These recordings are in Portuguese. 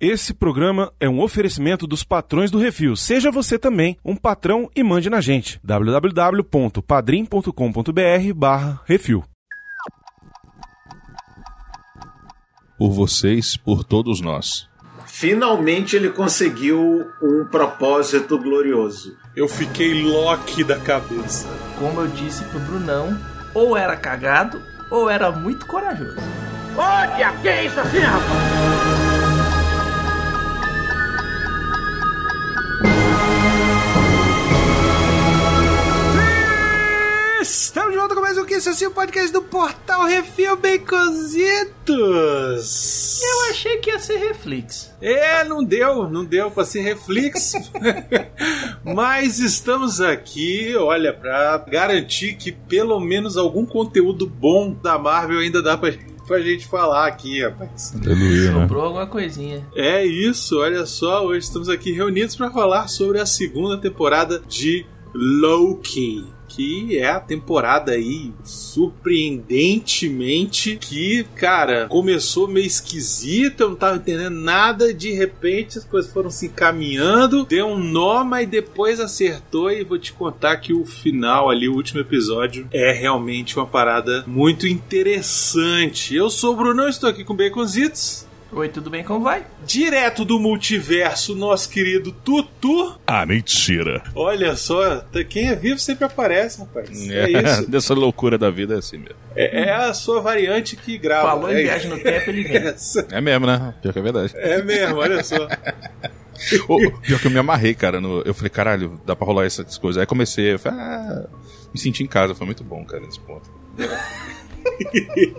Esse programa é um oferecimento dos patrões do Refil. Seja você também um patrão e mande na gente. www.padrim.com.br barra Refil. Por vocês, por todos nós. Finalmente ele conseguiu um propósito glorioso. Eu fiquei Loki da cabeça. Como eu disse pro Brunão, ou era cagado ou era muito corajoso. Tia, que é isso assim, rapaz? Estamos de volta com mais um que esse assim, o podcast do Portal Refil Baconzitos. Eu achei que ia ser reflex. É, não deu, não deu pra ser reflex. Mas estamos aqui, olha, pra garantir que pelo menos algum conteúdo bom da Marvel ainda dá pra pra gente falar aqui, rapaz. Aleluia, né? Sobrou alguma coisinha. É isso, olha só, hoje estamos aqui reunidos para falar sobre a segunda temporada de Loki. Que é a temporada aí, surpreendentemente, que, cara, começou meio esquisita, eu não tava entendendo nada, de repente as coisas foram se encaminhando, deu um nó, mas depois acertou e vou te contar que o final ali, o último episódio, é realmente uma parada muito interessante. Eu sou o Bruno, estou aqui com Baconzitos. Oi, tudo bem? Como vai? Direto do multiverso, nosso querido Tutu. Ah, mentira. Olha só, tá- quem é vivo sempre aparece, rapaz. É, isso. Dessa loucura da vida é assim mesmo. É, é a sua variante que grava. Falou em é, viagem no tempo, ele vem. Essa. É mesmo, né? Pior que é verdade. É mesmo, olha só. Ô, pior que eu me amarrei, cara. no- eu falei, caralho, dá pra rolar essas coisas. Aí comecei, eu falei, ah, me senti em casa. Foi muito bom, cara, nesse ponto.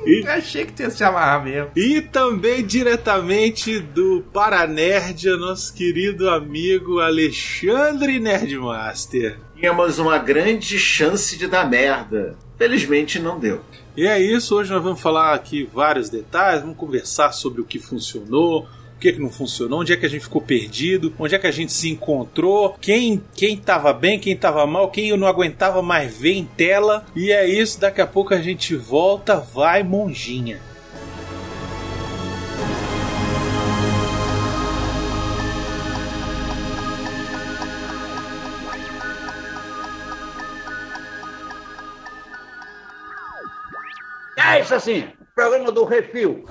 Eu achei que ia se amarrar mesmo. E também diretamente do Paranerd, nosso querido amigo Alexandre Nerdmaster. Tínhamos uma grande chance de dar merda. Felizmente não deu. E é isso, hoje nós vamos falar aqui vários detalhes, vamos conversar sobre o que funcionou, que, que não funcionou, onde é que a gente ficou perdido, onde é que a gente se encontrou, quem quem tava bem, quem tava mal, quem eu não aguentava mais ver em tela. E é isso, daqui a pouco a gente volta, vai monjinha. É isso assim, programa do Refil.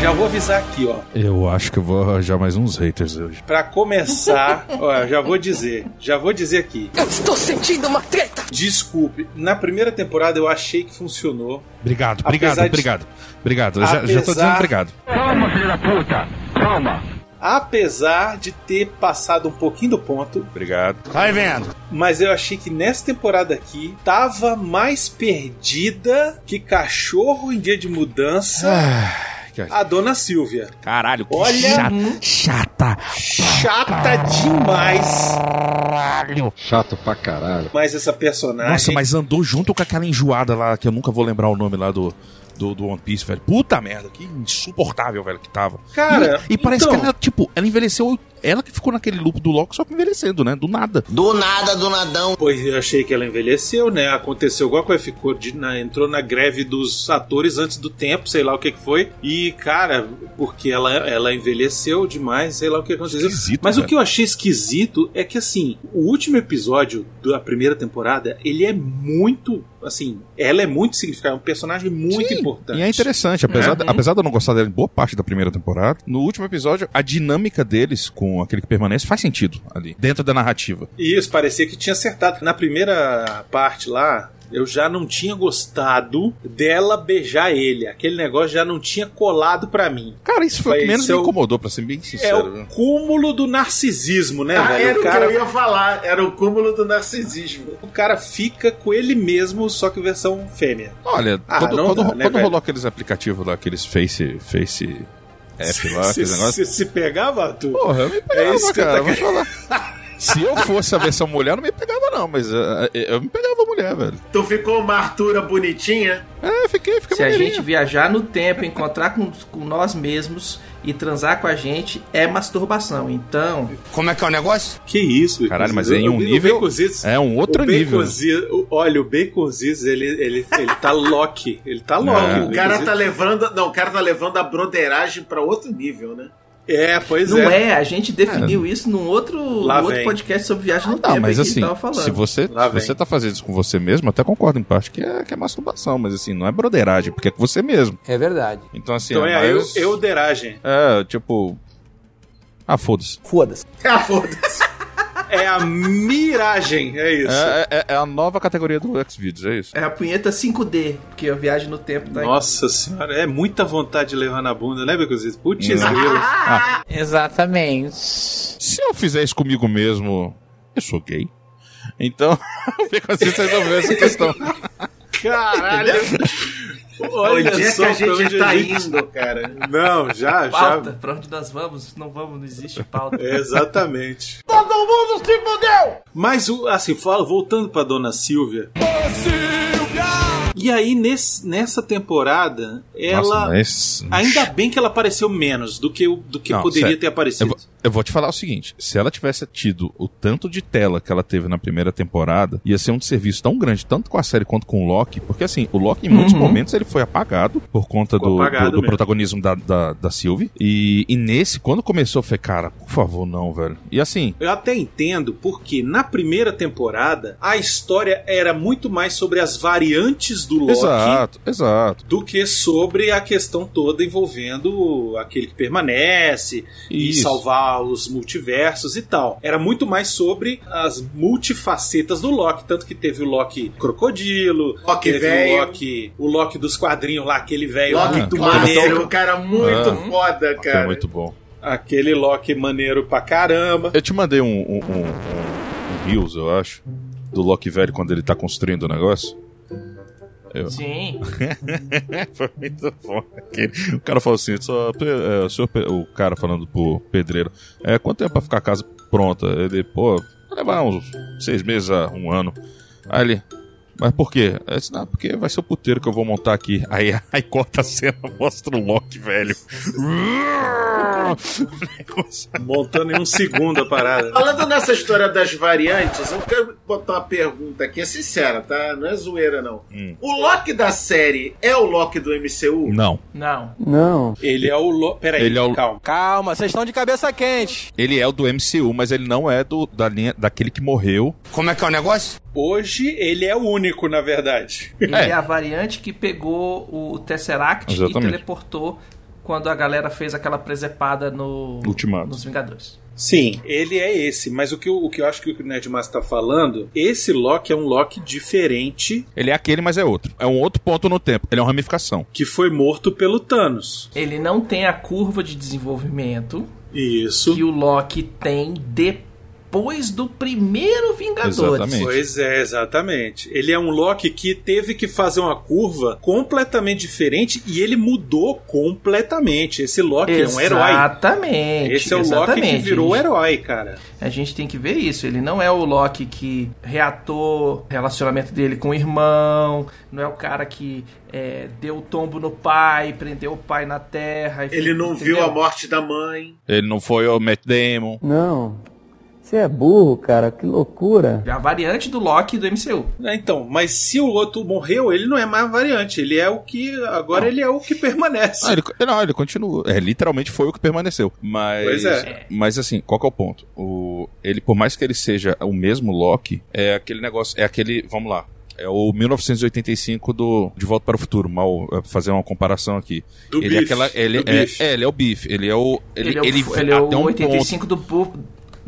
Já vou avisar aqui, ó. Eu acho que eu vou arranjar mais uns haters hoje. Pra começar, ó, já vou dizer, já vou dizer aqui. Eu estou sentindo uma treta! Desculpe, na primeira temporada eu achei que funcionou. Obrigado, Apesar obrigado, de- obrigado. Obrigado. Eu já, já tô Apesar- dizendo obrigado. Calma, filho da puta! Calma! Apesar de ter passado um pouquinho do ponto, Obrigado. Vai vendo! mas eu achei que nessa temporada aqui tava mais perdida que cachorro em dia de mudança Ah, a dona Silvia. Caralho, que Olha- chata. Chata. Chata demais Chato pra caralho. mais essa personagem. Nossa, mas andou junto com aquela enjoada lá, que eu nunca vou lembrar o nome lá do, do, do One Piece, velho. Puta merda, que insuportável, velho, que tava. Cara, e, e parece então- que ela, tipo, ela envelheceu. Ela que ficou naquele loop do Loki, só que envelhecendo, né? Do nada. Do nada, do nadão. Pois eu achei que ela envelheceu, né? Aconteceu alguma coisa, ficou de- na- entrou na greve dos atores antes do tempo, sei lá o que, que foi. E, cara, porque ela, ela envelheceu demais, sei lá o que aconteceu. Esquisito, Mas o velho. que eu achei esquisito é que, assim, o último episódio da primeira temporada, ele é muito. Assim, ela é muito significativa, é um personagem muito Sim, importante. E é interessante, apesar, de, apesar de eu não gostar dela em boa parte da primeira temporada, no último episódio, a dinâmica deles com aquele que permanece faz sentido ali, dentro da narrativa. Isso, parecia que tinha acertado. Na primeira parte lá, eu já não tinha gostado dela beijar ele. Aquele negócio já não tinha colado pra mim. Cara, isso foi o que menos me incomodou, pra ser bem É sincero. o viu? cúmulo do narcisismo, né, Ah, velho? era O o que cara, eu ia falar, era o cúmulo do narcisismo. o cara fica com ele mesmo, só que versão fêmea. Olha, Ah, quando, não quando, dá, né, quando rolou aqueles aplicativos lá, aqueles Face. Face. App lá, Você aqueles negócios. se pegava, tu? Porra, eu me É pegava, isso que eu cara, tô vou falar. Se eu fosse a versão mulher, eu não me pegava, não, mas eh, eh, eu me pegava mulher, velho. Tu ficou uma Artura bonitinha? É, fiquei, fiquei Se a gente viajar no tempo, encontrar com, com nós mesmos e transar com a gente, é masturbação. Então, Como é que é o negócio? Que isso, Caralho, mas Baconzitos. em um nível- É um outro o nível. O- Olha, o Baconzitos, ele, ele, ele tá Loki. Ele tá Loki. É. O cara tá levando. Não, o cara tá levando a broderagem pra outro nível, né? É, pois não é. é. a gente definiu isso num outro, num outro podcast sobre viagem no Não, tempo mas aí que assim, ele tava falando. se você, Lá se vem. você tá fazendo isso com você mesmo, eu até concordo em parte que é, que é masturbação, mas assim, não é broderagem, porque é com você mesmo. É verdade. Então assim, Então é a eu, mais- euderagem. É, tipo... Ah, foda-se. Foda-se. Ah, foda-se. É a miragem, é isso. É, é- é a nova categoria do Xvideos, é isso. É a punheta 5D, porque a viagem no tempo tá Nossa senhora, é muita vontade de levar na bunda, né, Baconzitos? Putz, grilo. Exatamente. Se eu fizer isso comigo mesmo, eu sou gay. Então, com você resolveu essa questão. Caralho! Olha Onde é que só a pra gente tá gente- indo, cara? Não, já, pauta. já. Pra onde nós vamos? Não vamos, não existe pauta. Exatamente. Todo mundo se fudeu! Mas, o- assim, fala, voltando pra Dona Silvia. E aí, nesse, nessa temporada, ela. Nossa, mas... Ainda bem que ela apareceu menos do que, o- do que Não, poderia sério. ter Eu aparecido. vou, eu vou te falar o seguinte: se ela tivesse tido o tanto de tela que ela teve na primeira temporada, ia ser um serviço tão grande, tanto com a série quanto com o Loki, porque assim, o Loki em muitos Uhum. momentos ele foi apagado por conta do, apagado do- do protagonismo da, da, da Sylvie. E, e nesse, quando começou, eu falei, cara, por favor, não, velho. E assim, Eu até entendo porque na primeira temporada a história era muito mais sobre as variantes do Loki exato, exato. do que sobre a questão toda envolvendo aquele que permanece e Isso. salvar os multiversos e tal. Era muito mais sobre as multifacetas do Loki, tanto que teve o Loki crocodilo, Loki teve velho. o Loki, o Loki dos quadrinhos lá, aquele velho Loki muito do maneiro, maneiro, cara muito Ah. foda, é cara. muito bom. aquele Loki maneiro pra caramba. Eu te mandei um, um, um, um, um Reels, eu acho, do Loki velho quando ele tá construindo o negócio. Eu, Sim. Foi muito bom. Aquele- O cara falou assim: só, é, o, senhor o cara falando pro pedreiro: é, quanto tempo pra ficar a casa pronta? Ele, pô, vai levar uns seis meses a um ano. Aí ele, mas por quê? Eu disse, não, porque vai ser o puteiro que eu vou montar aqui. Aí, aí corta a cena, mostra o Loki velho. Montando em um segundo a parada. Falando nessa história das variantes, eu quero botar uma pergunta aqui, é sincera, tá? Não é zoeira, não. Hum. O Loki da série é o Loki do MCU? não, Não. Não. Ele é o Loki. Peraí, Ele é o- calma. Calma, vocês estão de cabeça quente. ele é o do MCU, mas ele não é do, da linha, daquele que morreu. Como é que é o negócio? Hoje ele é o único, na verdade. Ele É. é. a variante que pegou o Tesseract Exatamente. e teleportou quando a galera fez aquela presepada no Ultimato. nos Vingadores. Sim, ele é esse. Mas o que eu, o que eu acho que o Nerdmaster tá falando, esse Loki é um Loki diferente Ele é aquele, mas é outro. É um outro ponto no tempo. Ele é uma ramificação. que foi morto pelo Thanos. Ele não tem a curva de desenvolvimento Isso. que o Loki tem depois do primeiro Vingadores. Exatamente. Pois é, exatamente. Ele é um Loki que teve que fazer uma curva completamente diferente e ele mudou completamente. Esse Loki é um herói. Exatamente. Esse é o Loki que exatamente. virou gente, herói, cara. a gente tem que ver isso. Ele não é o Loki que reatou o relacionamento dele com o irmão, não é o cara que é, deu o tombo no pai, prendeu o pai na terra. Ele não viu entendeu? a morte da mãe. Ele não foi o Matt Damon. Não. Você é burro, cara. Que loucura. É a variante do Loki do MCU. É, Então, mas se o outro morreu, ele não é mais variante. Ele é o que. Agora ele é o que permanece. Ah, ele, não, ele continua. É, literalmente foi o que permaneceu. Mas, Pois é. mas assim, qual que é o ponto? O, ele, por mais que ele seja o mesmo Loki, é aquele negócio, é aquele, vamos lá, é o 1985 do De Volta para o Futuro, mal é, fazer uma comparação aqui. Do ele é Biff, aquela, ele do é, é, ele é o Biff, ele é o ele, Ele, é o, ele, ele é até o um 85 do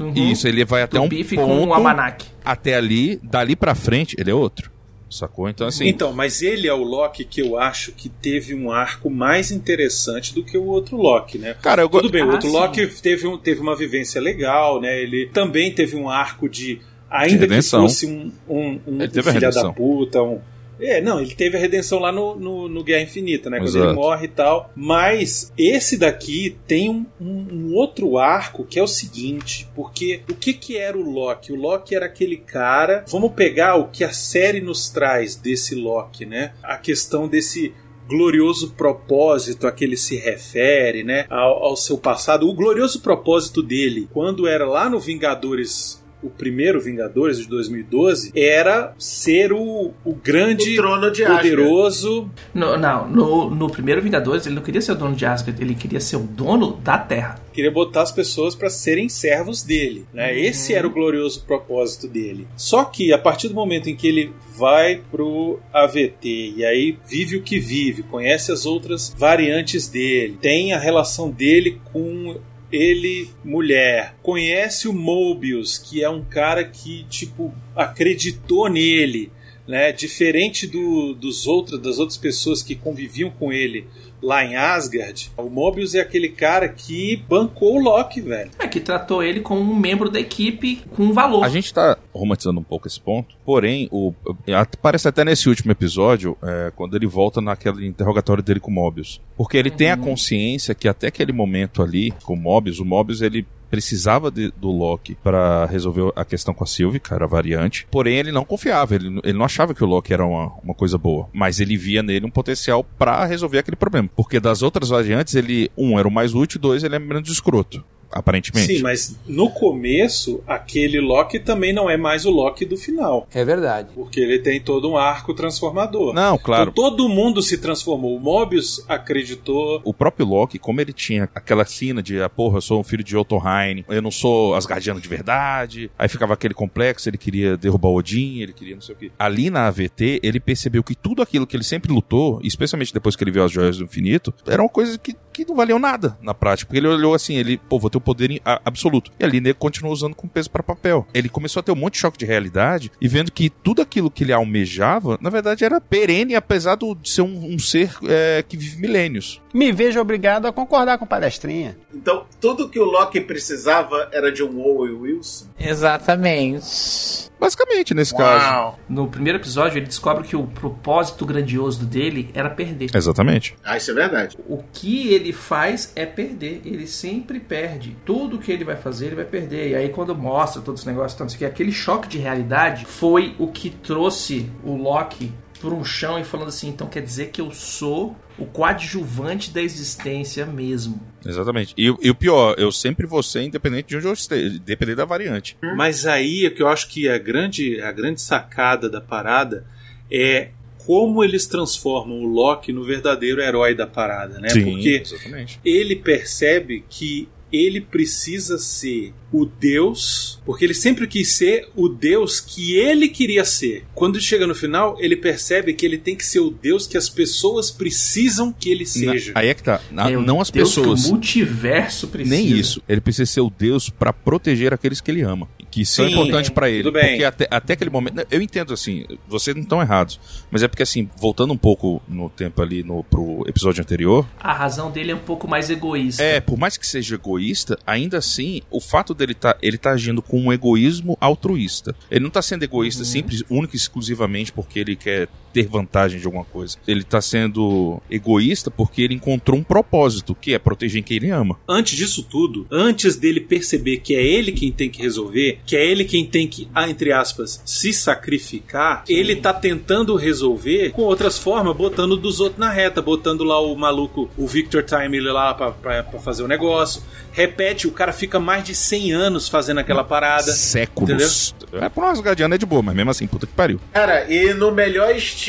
Uhum. Isso, ele vai até do um bife ponto com o Almanac. até ali, dali pra frente, ele é outro. Sacou? Então assim, Então, mas ele é o Loki que eu acho que teve um arco mais interessante do que o outro Loki, né? cara, eu Tudo bem, o Ah, outro sim. Loki teve, um, teve uma vivência legal, né? Ele também teve um arco de. Ainda que redenção. fosse um, um, um Ele teve a filho da puta, um, É, não, ele teve a redenção lá no, no, no Guerra Infinita, né? Quando Exato. ele morre e tal. Mas esse daqui tem um, um- um outro arco que é o seguinte: porque o que, que era o Loki? O Loki era aquele cara. Vamos pegar o que a série nos traz desse Loki, né? A questão desse glorioso propósito a que ele se refere, né, ao, ao seu passado. O glorioso propósito dele, quando era lá no Vingadores, o primeiro Vingadores de 2012, era ser o, o grande, O trono de Asgard. poderoso. No, não, no, no primeiro Vingadores ele não queria ser o dono de Asgard, ele queria ser o dono da Terra. Queria botar as pessoas para serem servos dele. Né? Esse era o glorioso propósito dele. Só que a partir do momento em que ele vai pro AVT e aí vive o que vive, conhece as outras variantes dele, tem a relação dele com ele mulher, conhece o Mobius, que é um cara que tipo acreditou nele, né? Diferente do, dos outros, das outras pessoas que conviviam com ele lá em Asgard, o Mobius é aquele cara que bancou o Loki, velho. É, que tratou ele como um membro da equipe com valor. A gente tá romantizando um pouco esse ponto, porém, o, aparece até nesse último episódio, é, quando ele volta naquele interrogatório dele com o Mobius. Porque ele tem a consciência que até aquele momento ali, com o Mobius, o Mobius ele precisava de- do Loki pra resolver a questão com a Sylvie, cara, a variante. Porém, ele não confiava, ele, ele não achava que o Loki era uma, uma coisa boa. Mas ele via nele um potencial pra resolver aquele problema. Porque das outras variantes, ele, um, era o mais útil, dois, ele é menos escroto. Aparentemente. Sim, mas no começo, aquele Loki também não é mais o Loki do final. É verdade. Porque ele tem todo um arco transformador. Não, claro. Então, todo mundo se transformou. O Mobius acreditou. o próprio Loki, como ele tinha aquela cena de, ah, porra, eu sou um filho de Jotunheim, eu não sou asgardiano de verdade, aí ficava aquele complexo, ele queria derrubar Odin, ele queria não sei o quê. Ali na AVT, ele percebeu que tudo aquilo que ele sempre lutou, especialmente depois que ele viu as joias do infinito, eram coisas que, que não valiam nada na prática, porque ele olhou assim, ele, pô, vou ter o poder absoluto. E ali ele continuou usando com peso para papel. Ele começou a ter um monte de choque de realidade e vendo que tudo aquilo que ele almejava, na verdade, era perene, apesar do- de ser um, um ser é, que vive milênios. Me vejo obrigado a concordar com palestrinha. Então, tudo que o Loki precisava era de um Owen Wilson. Exatamente. Basicamente, nesse caso. No primeiro episódio, ele descobre que o propósito grandioso dele era perder. Exatamente. Ah, isso é verdade. O que ele faz é perder. Ele sempre perde. Tudo que ele vai fazer, ele vai perder. E aí, quando mostra todos os negócios, tanto que aquele choque de realidade foi o que trouxe o Loki por um chão e falando assim: então quer dizer que eu sou o coadjuvante da existência mesmo. Exatamente. E, e o pior, eu sempre vou ser independente de onde eu esteja, independente da variante. Mas aí é que eu acho que a grande, a grande sacada da parada é como eles transformam o Loki no verdadeiro herói da parada, né? Sim, Porque exatamente. ele percebe que ele precisa ser o Deus, porque ele sempre quis ser o Deus que ele queria ser. Quando chega no final, ele percebe que ele tem que ser o Deus que as pessoas precisam que ele seja. Na- aí é que tá. Na- É não as Deus pessoas. Que o multiverso precisa. Nem isso. Ele precisa ser o Deus pra proteger aqueles que ele ama. Que são Sim, importantes pra ele. tudo bem. Porque até, até aquele momento. Eu entendo assim, vocês não estão errados. Mas é porque assim, voltando um pouco no tempo ali no, pro episódio anterior. A razão dele é um pouco mais egoísta. É, por mais que seja egoísta, ainda assim, o fato dele tá, ele tá agindo com um egoísmo altruísta. Ele não tá sendo egoísta simples, único e exclusivamente porque ele quer ter vantagem de alguma coisa. Ele tá sendo egoísta porque ele encontrou um propósito, que é proteger quem ele ama. Antes disso tudo, antes dele perceber que é ele quem tem que resolver, que é ele quem tem que, ah, entre aspas, se sacrificar, ele tá tentando resolver com outras formas, botando dos outros na reta, botando lá o maluco, o Victor Time lá pra, pra, pra fazer o negócio. Repete, o cara fica mais de 100 anos fazendo aquela parada. Séculos. É, por nós, Guardiano é de boa, mas mesmo assim, puta que pariu. Cara, e no melhor estilo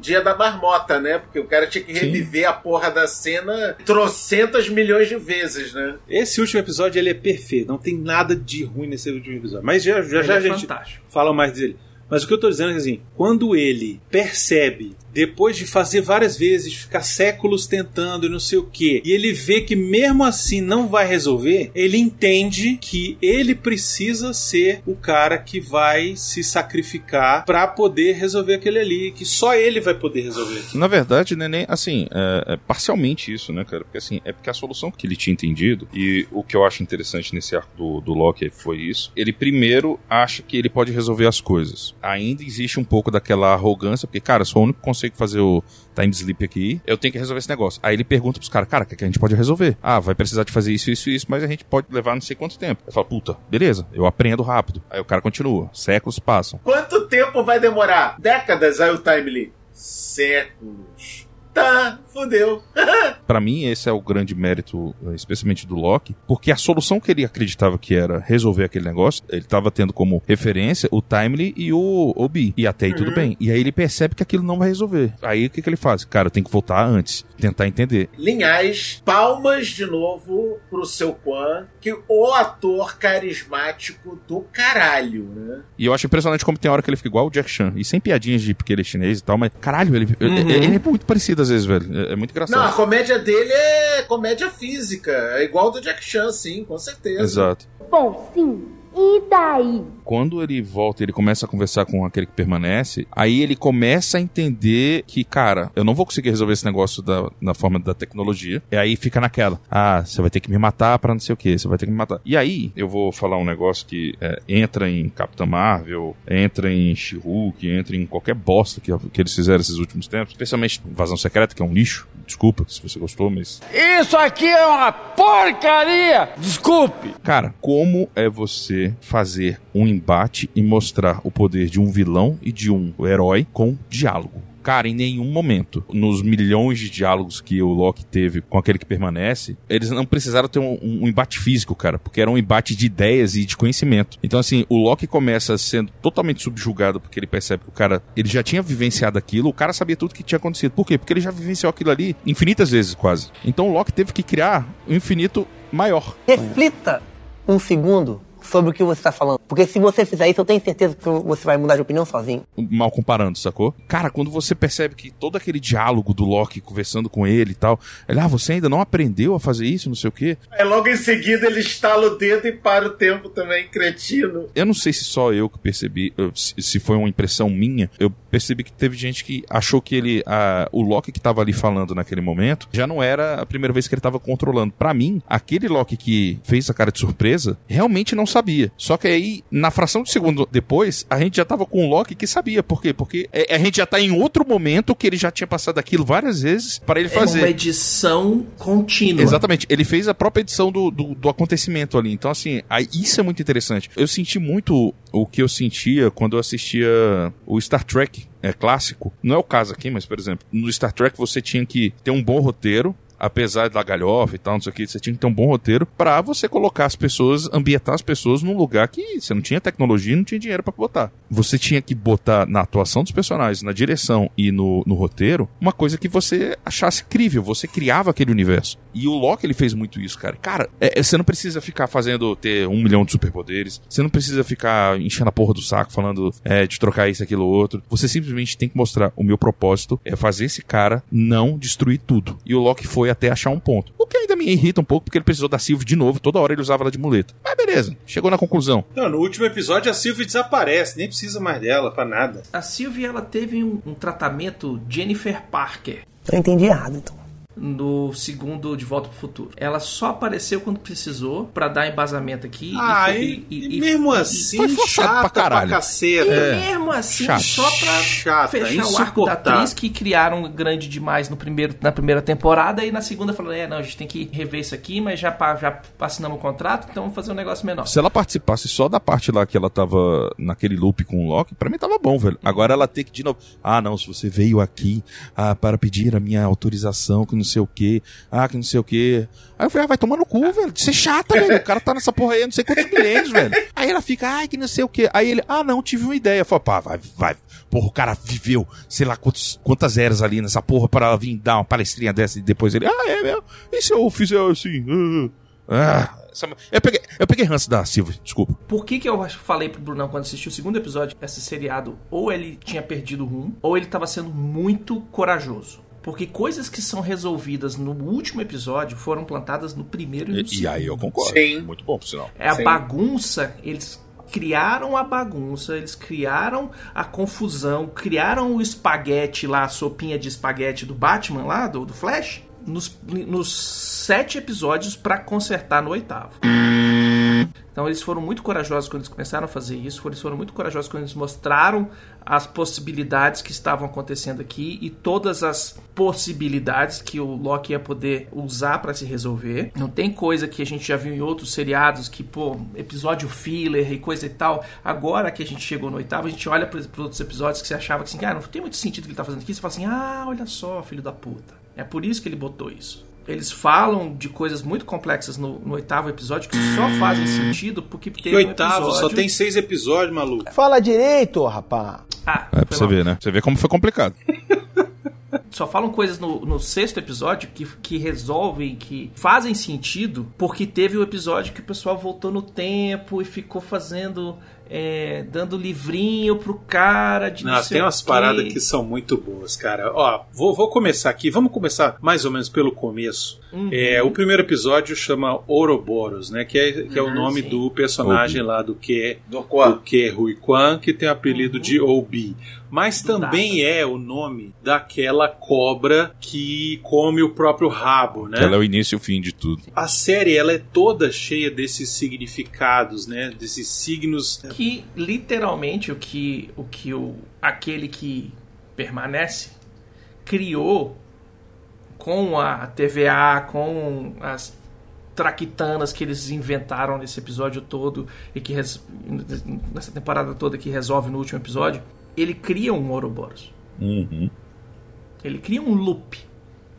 Dia da Marmota, né? Porque o cara tinha que Sim. reviver a porra da cena trocentas milhões de vezes, né? Esse último episódio ele é perfeito, não tem nada de ruim nesse último episódio. Mas já já, já é a gente fantástico. fala mais dele. Mas o que eu tô dizendo é que assim, quando ele percebe depois de fazer várias vezes, ficar séculos tentando e não sei o que, e ele vê que mesmo assim não vai resolver, ele entende que ele precisa ser o cara que vai se sacrificar para poder resolver aquele ali, que só ele vai poder resolver. Na verdade, né, nem assim, é, é parcialmente isso, né, cara? Porque assim, é porque a solução que ele tinha entendido, e o que eu acho interessante nesse arco do, do Loki foi isso. Ele primeiro acha que ele pode resolver as coisas. Ainda existe um pouco daquela arrogância, porque, cara, sou o único que consigo fazer o time sleep aqui, eu tenho que resolver esse negócio. Aí ele pergunta pros caras, cara, o que, que a gente pode resolver? Ah, vai precisar de fazer isso, isso, isso, mas a gente pode levar não sei quanto tempo. Eu falo, puta, beleza, eu aprendo rápido. Aí o cara continua, séculos passam. Quanto tempo vai demorar? Décadas, aí o time Séculos. Tá, fodeu. Para mim, esse é o grande mérito, especialmente do Loki, porque a solução que ele acreditava que era resolver aquele negócio, ele estava tendo como referência o Timely e o Obi. E até aí uhum. tudo bem. E aí ele percebe que aquilo não vai resolver. Aí o que, que ele faz? Cara, eu tenho que voltar antes, tentar entender. Linhais, palmas de novo pro seu Quan, que o ator carismático do caralho, né? E eu acho impressionante como tem hora que ele fica igual o Jack Chan. E sem piadinhas de porque ele é chinês e tal, mas caralho, ele, uhum. ele, ele é muito parecido às vezes, velho. É, é, muito engraçado. Não, a comédia dele é comédia física. É igual do Jack Chan, sim, com certeza. Exato. Bom, sim. E daí? Quando ele volta, ele começa a conversar com aquele que permanece, aí ele começa a entender que, cara, eu não vou conseguir resolver esse negócio da, na forma da tecnologia. E aí fica naquela, ah, você vai ter que me matar para não sei o que, você vai ter que me matar. E aí, eu vou falar um negócio que é, entra em Capitã Marvel, entra em She-Hulk, entra em qualquer bosta que, que eles fizeram esses últimos tempos, especialmente Vazão Secreta, que é um lixo. Desculpa se você gostou, mas. Isso aqui é uma porcaria! Desculpe! Cara, como é você fazer um embate e mostrar o poder de um vilão e de um herói com diálogo? Cara, em nenhum momento, nos milhões de diálogos que o Loki teve com aquele que permanece, eles não precisaram ter um, um, embate físico, cara, porque era um embate de ideias e de conhecimento. Então, assim, o Loki começa sendo totalmente subjugado porque ele percebe que o cara, ele já tinha vivenciado aquilo, o cara sabia tudo que tinha acontecido. Por quê? Porque ele já vivenciou aquilo ali infinitas vezes, quase. Então o Loki teve que criar um infinito maior. Reflita um segundo sobre o que você está falando. Porque se você fizer isso, eu tenho certeza que você vai mudar de opinião sozinho. Mal comparando, sacou? Cara, quando você percebe que todo aquele diálogo do Loki conversando com ele e tal, ele, ah, você ainda não aprendeu a fazer isso, não sei o quê. É, logo em seguida ele estala o dedo e para o tempo também, cretino. Eu não sei se só eu que percebi, se foi uma impressão minha, eu percebi que teve gente que achou que ele, a, o Loki que tava ali falando naquele momento, já não era a primeira vez que ele tava controlando. Para mim, aquele Loki que fez a cara de surpresa, realmente não sabia. Só que aí, na fração de segundo depois, a gente já tava com o Loki que sabia. Por quê? Porque é, a gente já tá em outro momento que ele já tinha passado aquilo várias vezes para ele fazer. É uma edição contínua. Exatamente. Ele fez a própria edição do, do, do acontecimento ali. Então, assim, aí, isso é muito interessante. Eu senti muito o que eu sentia quando eu assistia o Star Trek é clássico. Não é o caso aqui, mas, por exemplo, no Star Trek você tinha que ter um bom roteiro, apesar da galhofa e tal, não sei o que, você tinha que ter um bom roteiro para você colocar as pessoas, ambientar as pessoas num lugar que você não tinha tecnologia não tinha dinheiro para botar. Você tinha que botar na atuação dos personagens, na direção e no, no roteiro, uma coisa que você achasse crível, você criava aquele universo. E o Loki, ele fez muito isso, cara. Cara, é, é, você não precisa ficar fazendo, ter um milhão de superpoderes, você não precisa ficar enchendo a porra do saco, falando é, de trocar isso, aquilo, outro. Você simplesmente tem que mostrar o meu propósito é fazer esse cara não destruir tudo. E o Loki foi foi até achar um ponto. O que ainda me irrita um pouco, porque ele precisou da Sylvie de novo, toda hora ele usava ela de muleta. Mas beleza, chegou na conclusão. Não, no último episódio a Sylvie desaparece, nem precisa mais dela para nada. A Sylvie, ela teve um, um tratamento Jennifer Parker. Eu entendi errado, então no segundo De Volta pro Futuro. Ela só apareceu quando precisou para dar embasamento aqui. Ah, e, e, e, e mesmo assim, foi chata pra caralho. Pra caceta. E é. mesmo assim, Chato. só pra chata, fechar o arco da atriz que criaram grande demais no primeiro, na primeira temporada e na segunda falaram, é, não, a gente tem que rever isso aqui, mas já, já assinamos o contrato, então vamos fazer um negócio menor. Se ela participasse só da parte lá que ela tava naquele loop com o Loki, pra mim tava bom, velho. Agora ela tem que de novo, ah, não, se você veio aqui ah, para pedir a minha autorização, que não sei o que, ah, que não sei o que. Aí eu falei, ah, vai tomar no cu, velho. Você é chata, velho. O cara tá nessa porra aí, não sei quantos milênios, velho. Aí ela fica, ai, que não sei o que. Aí ele, ah, não, tive uma ideia. Eu falei, pá, vai, vai. Porra, o cara viveu, sei lá, quantos, quantas eras ali nessa porra para ela vir dar uma palestrinha dessa e depois ele, ah, é, meu. E se eu fizer assim? Uh, Ah, eu peguei, eu peguei ranço da Silva, desculpa. Por que, que eu falei pro Brunão quando assistiu o segundo episódio, esse seriado, ou ele tinha perdido o rumo, ou ele tava sendo muito corajoso. Porque coisas que são resolvidas no último episódio foram plantadas no primeiro e E, e aí eu concordo. Sim. Muito bom, por sinal. É a Sim. bagunça, eles criaram a bagunça, eles criaram a confusão, criaram o espaguete lá, a sopinha de espaguete do Batman lá, do, do Flash, nos, nos sete episódios pra consertar no oitavo. Então eles foram muito corajosos quando eles começaram a fazer isso, eles foram muito corajosos quando eles mostraram as possibilidades que estavam acontecendo aqui e todas as possibilidades que o Loki ia poder usar pra se resolver. Não tem coisa que a gente já viu em outros seriados que, pô, episódio filler e coisa e tal. Agora que a gente chegou no oitavo, a gente olha para outros episódios que você achava que assim, cara, não tem muito sentido o que ele tá fazendo aqui. Você fala assim, ah, olha só, filho da puta. É por isso que ele botou isso. Eles falam de coisas muito complexas no, no oitavo episódio que só fazem sentido porque Que um oitavo, só tem seis episódios, maluco. Fala direito, rapá. Ah, É pra você mal. ver, né? Você vê como foi complicado. Só falam coisas no, no sexto episódio que, que resolvem, que fazem sentido, porque teve o episódio que o pessoal voltou no tempo e ficou fazendo. É, dando livrinho pro cara de não, Não, tem umas paradas que são muito boas, cara. Ó, vou, vou começar aqui. Vamos começar mais ou menos pelo começo. Uhum. É, o primeiro episódio chama Ouroboros, né? Que é, que é o Uhum, nome sim. do personagem lá do que Do do que Rui Kwan, que tem o apelido Uhum. de Obi. Mas Do também é o nome daquela cobra que come o próprio rabo, né? Ela é o início e o fim de tudo. A série ela é toda cheia desses significados, né? Desses signos Que literalmente o que o que o aquele que permanece criou com a TVA, com as traquitanas que eles inventaram nesse episódio todo e que res- nessa temporada toda que resolve no último episódio, ele cria um Ouroboros. Uhum. Ele cria um loop.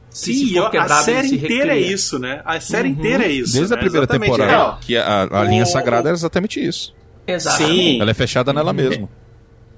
Sim, se for a quebrado, série ele se inteira é isso, né? A série Uhum. inteira é isso. Desde a né? primeira Exatamente, temporada, é. que a, a O- linha sagrada era exatamente isso. Sim. Ela é fechada nela mesma.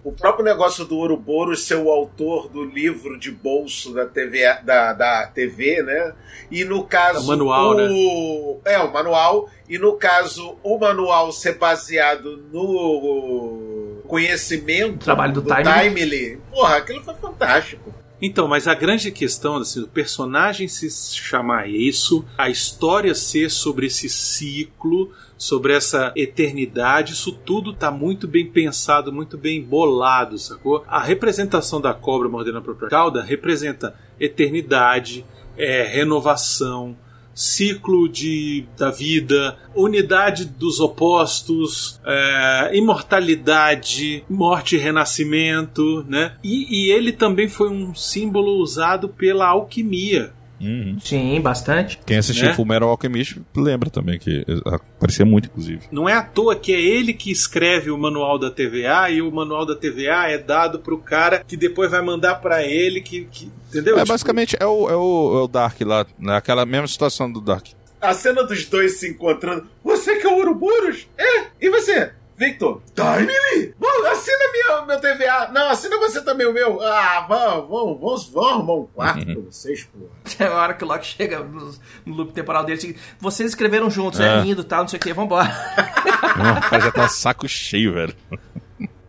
O próprio negócio do Ouroboros ser o autor do livro de bolso da TV, da, da TV né? E no caso. É o manual, né? o, É, o manual. E no caso, o manual ser baseado no conhecimento Trabalho do Timely. Timely. Porra, aquilo foi fantástico. Então, mas a grande questão, assim, o personagem se chamar isso, a história ser sobre esse ciclo, sobre essa eternidade, isso tudo tá muito bem pensado, muito bem bolado, sacou? A representação da cobra mordendo a própria cauda representa eternidade, é, renovação, ciclo de, da vida, unidade dos opostos, é, imortalidade, morte e renascimento, né? E, e ele também foi um símbolo usado pela alquimia. Uhum. Sim, bastante. Quem assistiu Né? Full Metal Alchemist lembra também que aparecia muito, inclusive. Não é à toa que é ele que escreve o manual da TVA e o manual da TVA é dado pro cara que depois vai mandar pra ele que, que- entendeu? É, Tipo, basicamente é o, é, o, é o Dark lá, naquela mesma situação do Dark. A cena dos dois se encontrando. Você que é o Ouroboros? É? E você? Victor? Timely? Bom, assina minha, meu TVA. Não, assina você também o meu. Ah, vamos, vamos, vamos, vamos arrumar um quarto pra vocês, porra. É a hora que o Loki chega no, no loop temporal dele. assim, Vocês escreveram juntos, é, É. lindo tal, não sei o que, vambora. Não, o cara já tá saco cheio, velho.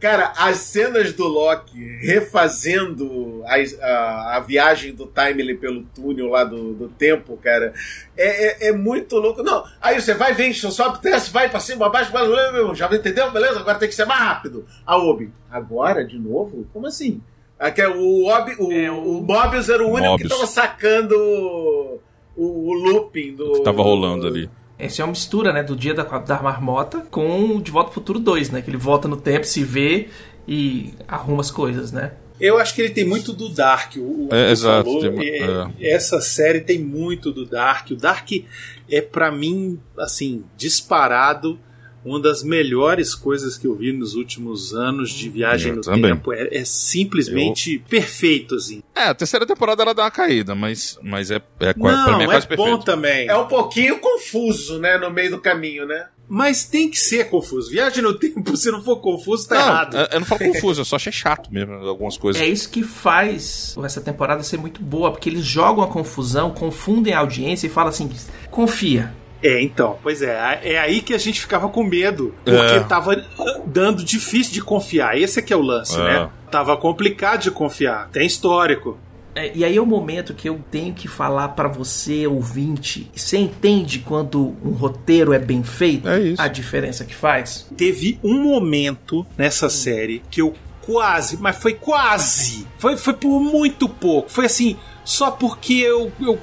Cara, as cenas do Loki refazendo a, a, a viagem do Timely pelo túnel lá do, do tempo, cara, é, é, é muito louco. Não, aí você vai, vem, sobe, desce, vai pra cima, abaixo, vai, já entendeu? Beleza? Agora tem que ser mais rápido. A Obi, agora, de novo? Como assim? Aqui, é o, Obi, o, É, o- o Mobius era o único Mobius. que tava sacando o, o looping do. Que tava rolando ali. Essa é uma mistura, né, do dia da, da marmota com o De Volta ao Futuro 2, né? Que ele volta no tempo, se vê e arruma as coisas, né? Eu acho que ele tem muito do Dark. O, É, exato, falou, tem mu- e- Essa série tem muito do Dark. O Dark é pra mim, assim, disparado uma das melhores coisas que eu vi nos últimos anos de viagem Eu no também. tempo. É, é simplesmente perfeito, assim. É, a terceira temporada ela dá uma caída, mas, mas é, é, Não, pra mim é é quase bom perfeito. também. É um pouquinho confuso, né? No meio do caminho, né? Mas tem que ser confuso. Viagem no tempo, se não for confuso, tá Não, errado. eu- eu não falo confuso, eu só achei chato mesmo algumas coisas. É isso que faz essa temporada ser muito boa, porque eles jogam a confusão, confundem a audiência e falam assim: confia, É, então, pois é, é aí que a gente ficava com medo, porque É. tava dando difícil de confiar. Esse é que é o lance, É. né? Tava complicado de confiar. Tem histórico. É, e aí é o momento que eu tenho que falar pra você, ouvinte. Você entende quando um roteiro é bem feito? É isso. A diferença que faz? Teve um momento nessa série que eu quase, mas foi quase, foi, foi por muito pouco. Foi assim, só porque eu, eu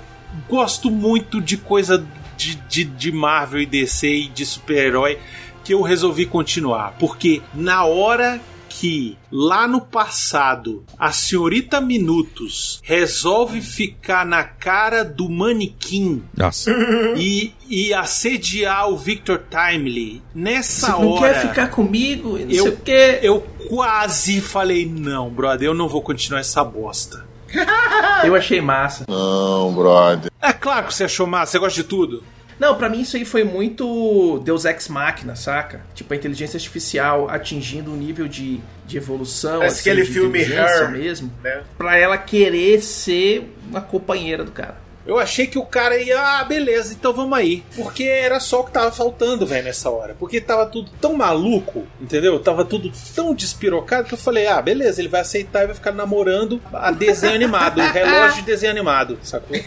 gosto muito de coisa de, de, de Marvel e DC e de super-herói que eu resolvi continuar. Porque na hora que lá no passado a senhorita Minutos resolve ficar na cara do manequim Nossa. e, e assediar o Victor Timely nessa Você não hora. quer ficar comigo? Não sei eu, o quê. eu quase falei, não, brother, eu não vou continuar essa bosta. Eu achei massa. Não, brother. É claro que você achou massa, você gosta de tudo. Não, pra mim isso aí foi muito Deus Ex Machina, saca? Tipo, a inteligência artificial atingindo um nível de, de evolução. Parece assim, aquele de filme Her, mesmo. né? Pra ela querer ser uma companheira do cara. Eu achei que o cara ia, ah, beleza, então vamos aí. Porque era só o que tava faltando, velho, nessa hora. Porque tava tudo tão maluco, entendeu? Tava tudo tão despirocado que eu falei, ah, beleza, ele vai aceitar e vai ficar namorando a desenho animado, relógio de desenho animado, sacou?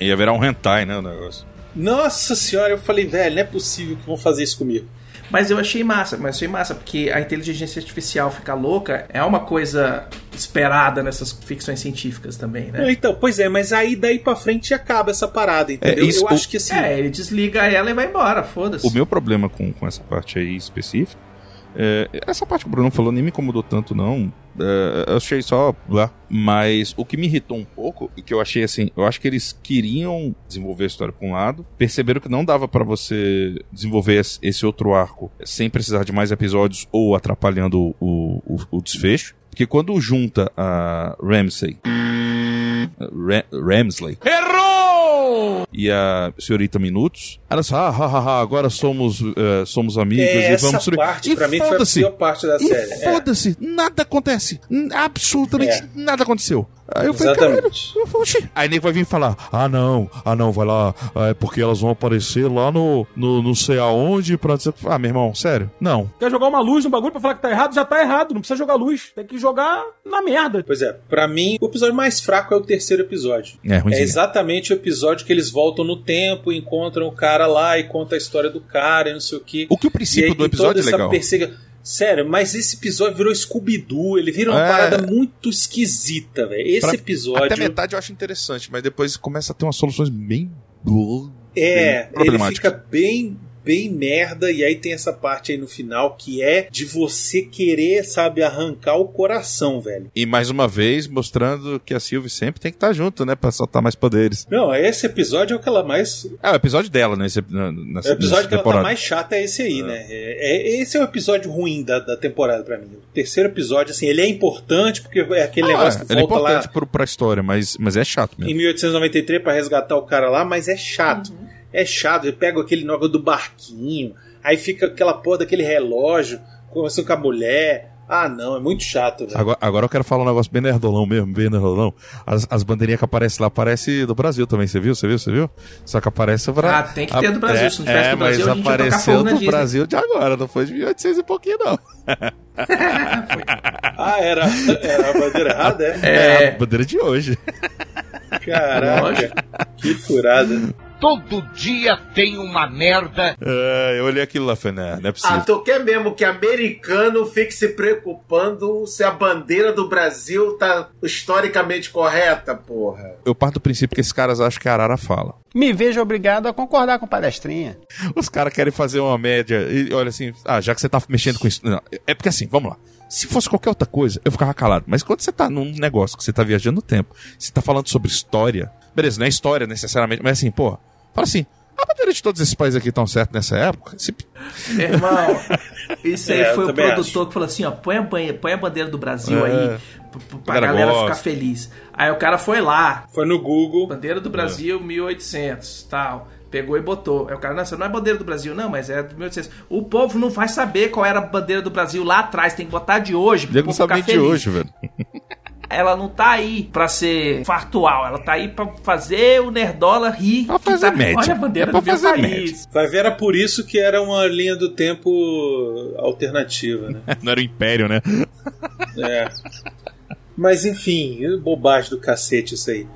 Ia virar um hentai, né, o negócio. Nossa senhora, eu falei, velho, não é possível que vão fazer isso comigo. Mas eu achei massa, mas achei massa, porque a inteligência artificial ficar louca é uma coisa esperada nessas ficções científicas também, né? Então, pois é, mas aí daí pra frente acaba essa parada, entendeu? É, isso- eu acho que assim. É, ele desliga ela e vai embora, foda-se. O meu problema com, com essa parte aí específica. é, essa parte que o Bruno falou nem me incomodou tanto, não. É, eu achei só. Lá. Mas o que me irritou um pouco, e que eu achei assim, eu acho que eles queriam desenvolver a história por um lado, perceberam que não dava pra você desenvolver esse- esse outro arco sem precisar de mais episódios ou atrapalhando o, o, o desfecho. Porque quando junta a Ramsey. Ra Ramsley. Errou! E a senhorita Minutos. Ela disse, ah, ha, ha, ha, agora somos, eh, somos amigos É, e essa vamos destruir. parte, e pra mim, foi a pior parte da série. É. Foda-se, nada acontece. Absolutamente É. nada aconteceu. Aí eu falei, Exatamente. caralho, eu falei. Aí nego vai vir falar, ah não, ah não, vai lá, ah, é porque elas vão aparecer lá no, no não sei aonde pra dizer, ah, meu irmão, sério? Não. Quer jogar uma luz no bagulho pra falar que tá errado? Já tá errado, não precisa jogar luz. Tem que jogar na merda. Pois é, pra mim, o episódio mais fraco é o terceiro episódio. É, ruimzinho. É exatamente o episódio que eles voltam no tempo, encontram o cara lá e conta a história do cara e não sei o que. O que o princípio do episódio é legal. Persiga... Sério, mas esse episódio virou Scooby-Doo, ele vira uma É. parada muito esquisita, velho. Esse Pra- episódio. Até metade eu acho interessante, mas depois começa a ter umas soluções bem... É, bem ele fica bem bem merda e aí tem essa parte aí no final que é de você querer, sabe, arrancar o coração, velho. E mais uma vez mostrando que a Sylvie sempre tem que estar junto, né? Pra soltar mais poderes. Não, esse episódio é o que ela mais. É o episódio dela, né? Esse, na- O episódio que ela tá temporada. mais chata é esse aí, né? É, é- esse é o episódio ruim da, da temporada pra mim. O terceiro episódio, assim, ele é importante porque é aquele Ah, negócio que ele é volta lá importante pro, pra história, mas, mas é chato mesmo. em 1893 pra resgatar o cara lá, mas é chato. É chato. Ele pega aquele negócio do barquinho, aí fica aquela porra daquele relógio, conversando com a mulher. Ah, não, é muito chato, velho. Agora, agora eu quero falar um negócio bem nerdolão mesmo, bem nerdolão. As, as bandeirinhas que aparecem lá, aparece do Brasil também, você viu? Você viu? Você viu? Só que aparece pra... Ah, tem que ter do Brasil, É, se não tivesse é, do Brasil, mas a gente apareceu do. Brasil de agora, não foi de 1800 e pouquinho, não. Ah, era, era a bandeira errada, é? É, a bandeira de hoje. Caraca, que furada. Todo dia tem uma merda. É, eu olhei aquilo lá, falei, não, é possível. Ah, tu quer mesmo que americano fique se preocupando se a bandeira do Brasil tá historicamente correta, porra? Eu parto do princípio que esses caras acham que a Arara fala. Me vejo obrigado a concordar com palestrinha. Os caras querem fazer uma média e olha assim, ah, já que você tá mexendo com isso. Não, é porque assim, vamos lá. Se fosse qualquer outra coisa, eu ficava calado. Mas quando você tá num negócio que você tá viajando no tempo, você tá falando sobre história, beleza, não é história necessariamente, mas assim, pô, fala assim, a bandeira de todos esses países aqui estão certo nessa época? Se- Irmão, isso aí É, eu foi o produtor que falou assim, ó, põe a, banha- põe a bandeira do Brasil É. aí pra A galera galera ficar feliz. Aí o cara foi lá, Foi no Google. bandeira do Brasil 1800, tal. Pegou e botou. Aí o cara, não, essa não é bandeira do Brasil, não, mas é do 1800. O povo não vai saber qual era a bandeira do Brasil lá atrás, tem que botar de hoje. pro não povo ficar nem de feliz. hoje, velho. ela não tá aí pra ser fartual, ela tá aí pra fazer o Nerdola rir. Pra fazer tá, média. Olha a bandeira É pra do meu fazer país. Vai ver, era por isso que era uma linha do tempo alternativa, né? Não era o Império, né? É. Mas enfim, bobagem do cacete isso aí.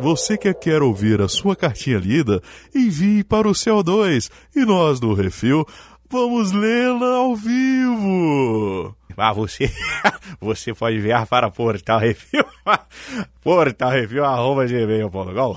Você que quer ouvir a sua cartinha lida, envie para o CO2 e nós do Refil vamos lê-la ao vivo. Ah, você, você pode enviar para Portal Refil, Portal Refil, arroba gmail.com.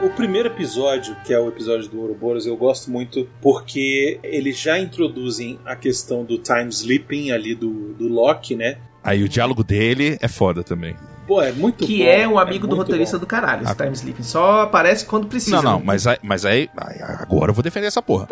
O primeiro episódio, que é o episódio do Ouroboros, eu gosto muito porque eles já introduzem a questão do time sleeping ali do, do Loki, né? Aí o diálogo dele é foda também. Pô, é muito Que bom, é um amigo do muito roteirista bom. do caralho, esse time sleeping. Só aparece quando precisa. Não, não, né? mas aí, mas aí, aí agora eu vou defender essa porra.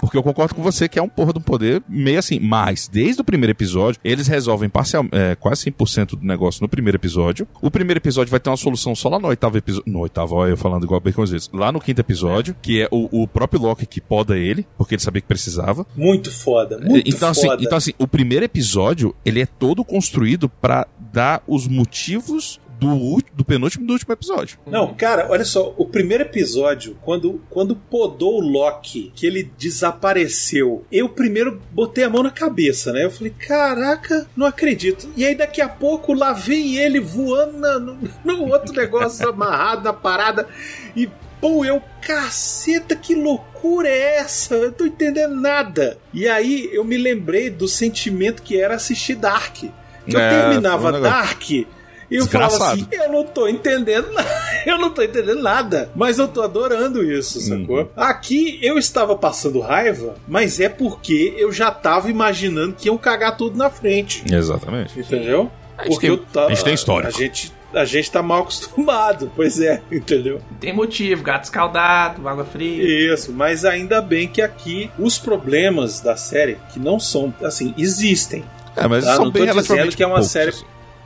Porque eu concordo com você que é um porra de um poder meio assim. Mas, desde o primeiro episódio, eles resolvem parcial, é, quase 100% do negócio no primeiro episódio. O primeiro episódio vai ter uma solução só lá no oitavo episódio. No oitavo, olha eu falando igual Baconzitos. Lá no quinto episódio, que é o, o próprio Loki que poda ele, porque ele sabia que precisava. Muito foda, muito então, foda. Assim, então, assim, o primeiro episódio, ele é todo construído pra dar os motivos do, do penúltimo do último episódio. Não, cara, olha só, o primeiro episódio, quando, quando podou o Loki, que ele desapareceu, eu primeiro botei a mão na cabeça, né? Eu falei, caraca, não acredito. E aí daqui a pouco lá vem ele voando no, no outro negócio amarrado na parada e. Pô, eu, caceta, que loucura é essa? Eu tô entendendo nada. E aí eu me lembrei do sentimento que era assistir Dark. Que eu É, terminava um Dark e eu falava assim, eu não tô entendendo nada, eu não tô entendendo nada, mas eu tô adorando isso, sacou? Aqui eu estava passando raiva, mas é porque eu já tava imaginando que iam cagar tudo na frente, Exatamente. entendeu? A gente Porque tem- eu tava, a gente tem histórico. A gente, a gente tá mal acostumado, pois é, entendeu? Tem motivo, gato escaldado, água fria. Isso, mas ainda bem que aqui os problemas da série, que não são, assim, existem. É, mas tá? são não bem tô dizendo que é uma poucos, série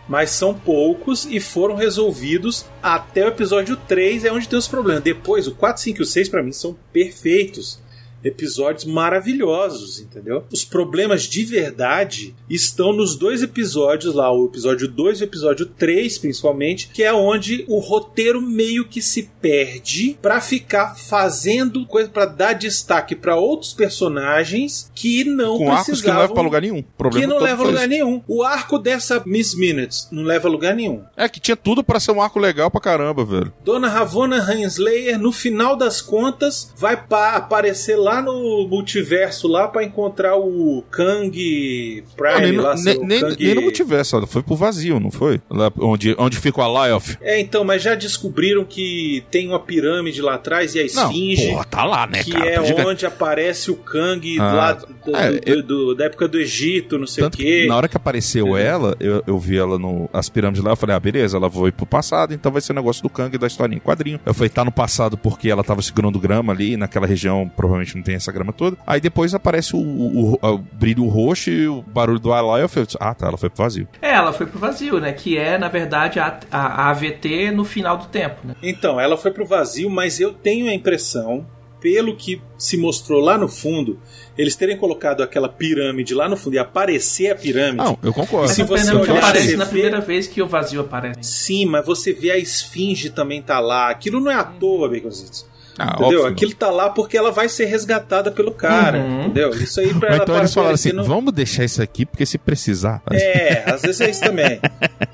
mas são poucos e foram resolvidos até o episódio 3, é onde tem os problemas. Depois, o 4, 5 e o 6 pra mim são perfeitos. Episódios maravilhosos, entendeu? Os problemas de verdade estão nos dois episódios lá, o episódio 2 e o episódio 3, principalmente, que é onde o roteiro meio que se perde pra ficar fazendo coisa pra dar destaque pra outros personagens que não Com arcos que não precisavam levam pra lugar nenhum. Problema que não leva a lugar nenhum. O arco dessa Miss Minutes não leva a lugar nenhum. É que tinha tudo pra ser um arco legal pra caramba, velho. Dona Ravonna Renslayer, no final das contas, vai pa- aparecer lá no multiverso lá pra encontrar o Kang Não, Prime nem, lá, seu nem- Kang... nem no multiverso, ela foi pro vazio, não foi? Lá onde, onde fica o Alioth. É, então, mas já descobriram que tem uma pirâmide lá atrás e a Não, esfinge. porra, tá lá, né, que cara? é Tá onde aparece o Kang Ah, lá do- é, do- do- da época do Egito, não sei Tanto o que quê. na hora que apareceu ela, eu, eu vi ela no as pirâmides lá, eu falei, ah, beleza, ela foi pro passado, então vai ser o negócio do Kang da historinha em quadrinho. Eu falei, tá no passado porque ela tava segurando grama ali, naquela região provavelmente não tem essa grama toda. Aí depois aparece o, o- o- o brilho roxo e o barulho do Alioth, eu falei, ah, tá, ela foi pro vazio. É, ela foi pro vazio, né? Que é, na verdade, a, a, a AVT no final do tempo, né? Então, ela foi pro vazio, mas eu tenho a impressão, pelo que se mostrou lá no fundo, eles terem colocado aquela pirâmide lá no fundo e aparecer a pirâmide. Não, eu concordo. Se Mas você não olhar, aparece você na vê- primeira vez que o vazio aparece. Sim, mas você vê a esfinge também tá lá. Aquilo não é à toa, Baconzitos. Ah, entendeu? óbvio. Aquilo tá lá porque ela vai ser resgatada pelo cara, Uhum. entendeu? Isso aí pra Ou ela então eles falaram assim, no- vamos deixar isso aqui porque se precisar. É, às vezes é isso também.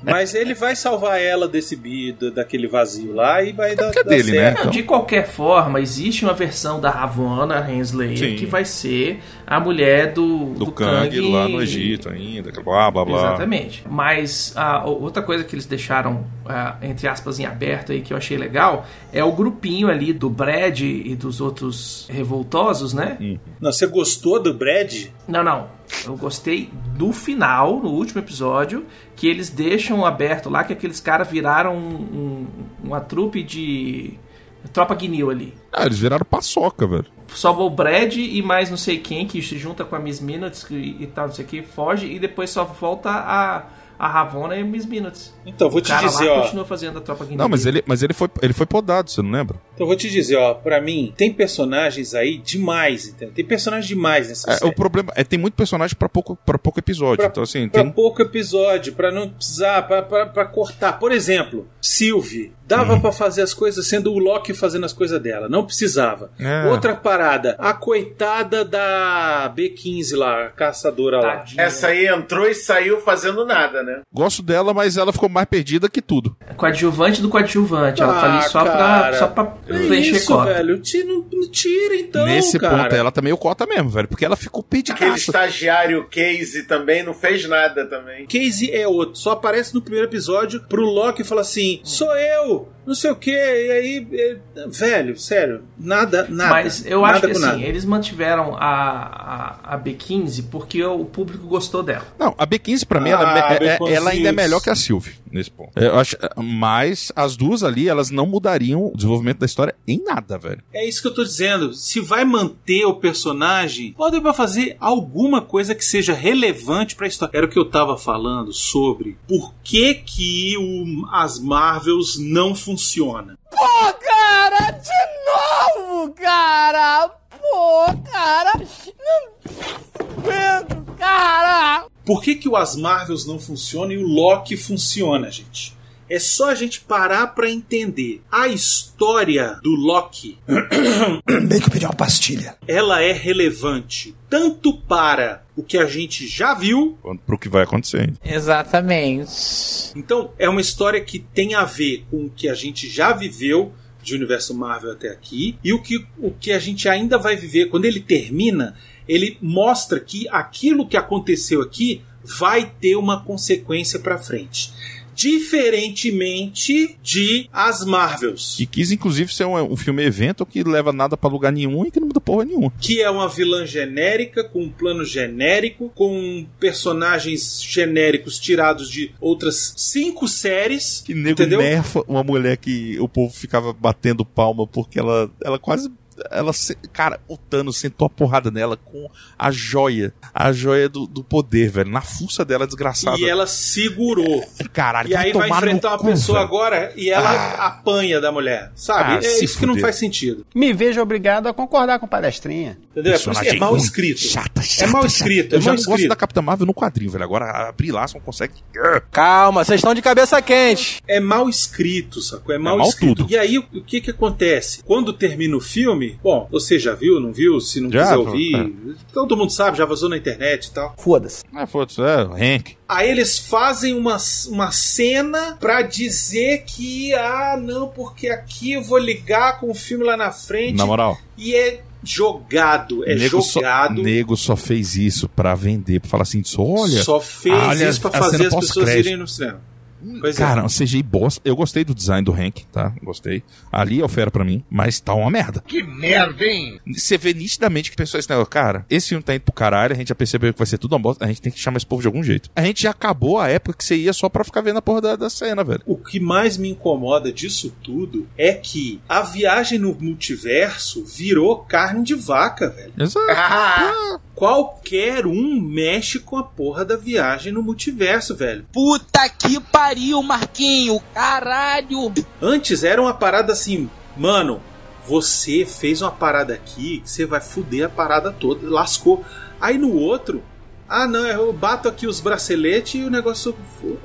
Mas ele vai salvar ela desse bido, daquele vazio lá e vai dar, porque é dar dele, né? certo. Não, de qualquer forma, existe uma versão da Ravonna Hensley Sim. que vai ser a mulher do, Do, Kang, lá no Egito ainda, blá blá blá. Exatamente. Mas a outra coisa que eles deixaram, ah, entre aspas, em aberto aí que eu achei legal é o grupinho ali do Brad e dos outros revoltosos, né? Não, você gostou do Brad? Não, não. Eu gostei do final, no último episódio, que eles deixam aberto lá que aqueles caras viraram um- um- uma trupe de. Tropa Guinil ali. Ah, eles viraram paçoca, velho. Só o Brad e mais não sei quem que se junta com a Miss Minutes e, e tal, não sei o que, foge e depois só volta a, a Ravonna e Miss Minutes. Então, vou O te cara dizer, lá ó. continua fazendo a tropa Não, mas ele, mas ele, foi, ele foi podado, você não lembra? Então, vou te dizer, ó. Pra mim, tem personagens aí demais, entendeu? Tem personagens demais nessa É, série. o problema é tem muito personagem pra pouco, pra pouco episódio. então, assim, Pra tem. pouco episódio, pra não precisar, pra, pra, pra cortar. Por exemplo, Sylvie. Dava Uhum. pra fazer as coisas sendo o Loki fazendo as coisas dela. Não precisava. É. Outra parada. A coitada da B15 lá, a caçadora lá. Essa aí entrou e saiu fazendo nada, né? Gosto dela, mas ela ficou mais perdida que tudo. Coadjuvante do coadjuvante. Ela tá ali Ah, só pra, cara. só pra É preencher isso, cota. velho. Tira, tira então, Nesse cara. ponto, ela tá meio cota mesmo, velho. Porque ela ficou perdida. Aquele estagiário Casey também não fez nada também. Casey é outro, só aparece no primeiro episódio pro Loki falar assim: sou eu, não sei o que, e aí, é, velho, sério, nada, nada. Mas eu nada acho que assim, nada. eles mantiveram a, a, a B15 porque o público gostou dela. Não, a B15 pra mim, Ah, ela, é- é- Baconzitos. ela ainda é melhor que a Sylvie, nesse ponto. Eu acho, mas as duas ali, elas não mudariam o desenvolvimento da história em nada, velho. É isso que eu tô dizendo. Se vai manter o personagem, pode pra fazer alguma coisa que seja relevante pra história. Era o que eu tava falando sobre por que que o- as Marvels não funcionam. Pô, cara, de novo, cara! Pô, cara! Não aguento, cara! Por que, que o As Marvels não funciona e o Loki funciona, gente? É só a gente parar pra entender. A história do Loki. Bem que eu pedi uma pastilha. Ela é relevante tanto para o que a gente já viu. Pro que vai acontecer. Exatamente. Então, é uma história que tem a ver com o que a gente já viveu de universo Marvel até aqui e o que, o que a gente ainda vai viver. Quando ele termina, ele mostra que aquilo que aconteceu aqui vai ter uma consequência pra frente. Diferentemente de as Marvels. E quis, inclusive, ser um, um filme evento que leva nada pra lugar nenhum e que não muda porra nenhuma. que é uma vilã genérica, com um plano genérico, com personagens genéricos tirados de outras cinco séries. Que nego entendeu? nerfa uma mulher que o povo ficava batendo palma porque ela, ela quase. Ela, se- cara, o Thanos sentou a porrada nela com a joia. A joia do, do poder, velho. Na fuça dela, desgraçada. E ela segurou. Caralho, E aí vai enfrentar uma cu, pessoa velho. agora e ela Ah. apanha da mulher. Sabe? Ah, é isso que não fuder. faz sentido. Me vejo obrigado a concordar com palestrinha. Entendeu? É, por isso que é mal escrito. Chata, é chata, mal chata. escrito. Eu é já mal não gosto escrito. da Capitã Marvel no quadrinho, velho. Agora a Brie Larson consegue. Calma, vocês estão de cabeça quente. É mal escrito, sacou? É mal, mal escrito. tudo. E aí, o o que que acontece? Quando termina o filme, bom, você já viu, não viu? Se não Já, quiser ouvir, é. todo mundo sabe, já vazou na internet e tal. Foda-se. Ah, foda-se, é, o Hank. Aí eles fazem uma, uma cena pra dizer que, ah, não, porque aqui eu vou ligar com o filme lá na frente. Na moral. E é jogado, é nego, só, jogado. nego só fez isso pra vender, pra falar assim, olha. Só fez olha isso pra fazer as pessoas irem no cinema. Pois Cara, é. um CGI bosta. Eu gostei do design do Hank, tá? Gostei. Ali é o fera pra mim, mas tá uma merda. Que merda, hein? Você vê nitidamente que pessoas assim, cara, esse filme tá indo pro caralho, a gente já percebeu que vai ser tudo uma bosta, a gente tem que chamar esse povo de algum jeito. A gente já acabou a época que você ia só pra ficar vendo a porra da, da cena, velho. O que mais me incomoda disso tudo é que a viagem no multiverso virou carne de vaca, velho. Exato. Ah, Qualquer um mexe com a porra da viagem no multiverso, velho. Puta que pariu, Marquinho! Caralho! Antes era uma parada assim, mano, você fez uma parada aqui, você vai fuder a parada toda, lascou. Aí no outro, ah não, eu bato aqui os braceletes e o negócio.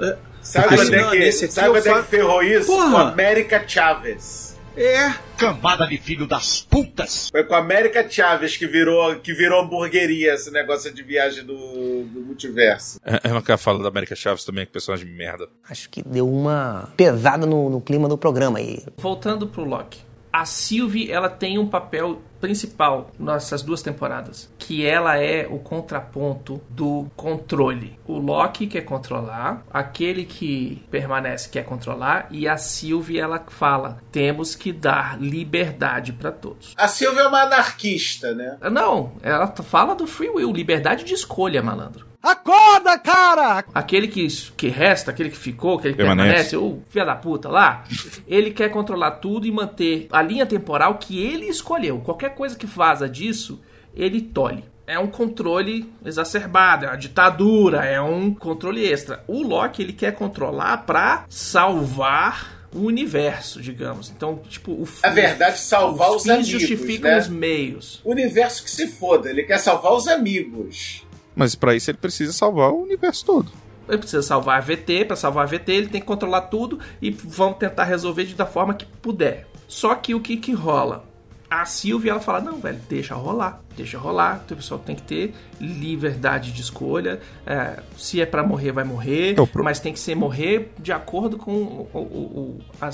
é, sabe onde é não, que, sabe onde é que ferrou isso? Porra. Com América Chaves. É. Cambada de filho das putas. Foi com a América Chaves que virou, que virou hamburgueria esse negócio de viagem do, do multiverso. É, Eu não quero falar da América Chaves também, que personagem de merda. Acho que deu uma pesada no, no clima do programa aí. Voltando pro Loki. A Sylvie, ela tem um papel principal nessas duas temporadas, que ela é o contraponto do controle. O Loki quer controlar, aquele que permanece quer controlar e a Sylvie ela fala: "Temos que dar liberdade para todos". A Silvia é uma anarquista, né? Não, ela fala do free will, liberdade de escolha, malandro. Acorda, cara! Aquele que, que resta, aquele que ficou, aquele que Permanece. permanece, o filho da puta lá, ele quer controlar tudo e manter a linha temporal que ele escolheu. Qualquer coisa que vaza disso, ele tolhe. é um controle exacerbado, é uma ditadura, é um controle extra. O Loki ele quer controlar pra salvar o universo, digamos. Então, tipo, o Na verdade, salvar os, fins amigos. justificam né? os meios. O universo que se foda, ele quer salvar os amigos. Mas pra isso ele precisa salvar o universo todo. Ele precisa salvar a VT, para salvar a VT ele tem que controlar tudo e vamos tentar resolver de da forma que puder. Só que o que que rola? A Sylvie ela fala: "Não, velho, deixa rolar. Deixa rolar. O pessoal tem que ter liberdade de escolha. É, se é para morrer, vai morrer, mas tem que ser morrer de acordo com o, o, o, a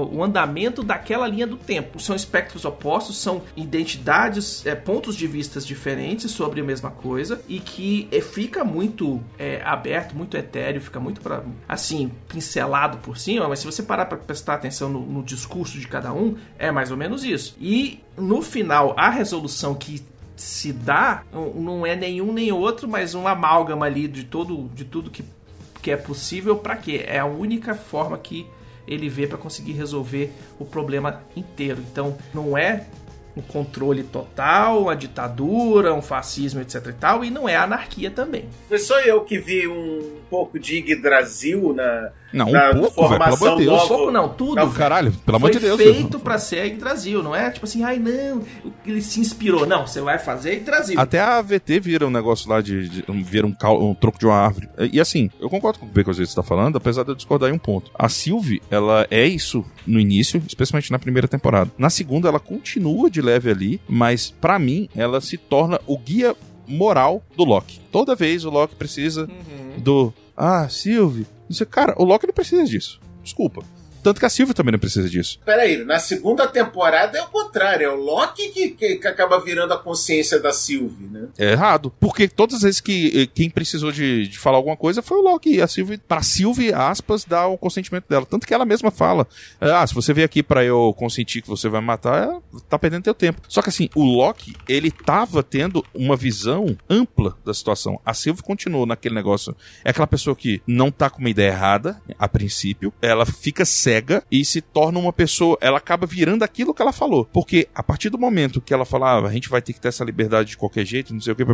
o andamento daquela linha do tempo. São espectros opostos, são identidades, é, pontos de vistas diferentes sobre a mesma coisa e que é, fica muito é, aberto, muito etéreo, fica muito pra, assim pincelado por cima. Mas se você parar para prestar atenção no, no discurso de cada um, é mais ou menos isso. E no final, a resolução que se dá não é nenhum nem outro, mas um amálgama ali de todo de tudo que, que é possível para quê? É a única forma que ele vê para conseguir resolver o problema inteiro. Então, não é um controle total, uma ditadura, um fascismo, etc e tal, e não é anarquia também. Foi só eu que vi um pouco de Yggdrasil na, Não, um pouco, velho, pelo amor de Deus. nova. Pouco não, tudo. Não, caralho, pelo amor Foi de Deus. feito pra ser Yggdrasil, não é tipo assim, ai não, ele se inspirou. Não, você vai fazer Yggdrasil. Até a AVT vira um negócio lá de. de vira um, cal- um tronco de uma árvore. E assim, eu concordo com o que você está falando, apesar de eu discordar em um ponto. A Sylvie, ela é isso no início, especialmente na primeira temporada. Na segunda, ela continua de leve ali, mas pra mim, ela se torna o guia moral do Loki. Toda vez o Loki precisa do. Ah, Sylvie. Cara, o Loki não precisa disso. Desculpa. Tanto que a Sylvie também não precisa disso. Peraí, na segunda temporada é o contrário, é o Loki que, que, que acaba virando a consciência da Sylvie, né? É errado. Porque todas as vezes que eh, quem precisou de, de falar alguma coisa foi o Loki. E a Sylvie, pra Sylvie, aspas, dá o consentimento dela. Tanto que ela mesma fala: Ah, se você vier aqui pra eu consentir que você vai me matar, é, tá perdendo teu tempo. Só que assim, o Loki, ele tava tendo uma visão ampla da situação. A Sylvie continuou naquele negócio. É aquela pessoa que não tá com uma ideia errada, a princípio. Ela fica cega e se torna uma pessoa. Ela acaba virando aquilo que ela falou. Porque a partir do momento que ela falava, a gente vai ter que ter essa liberdade de qualquer jeito, não sei o que,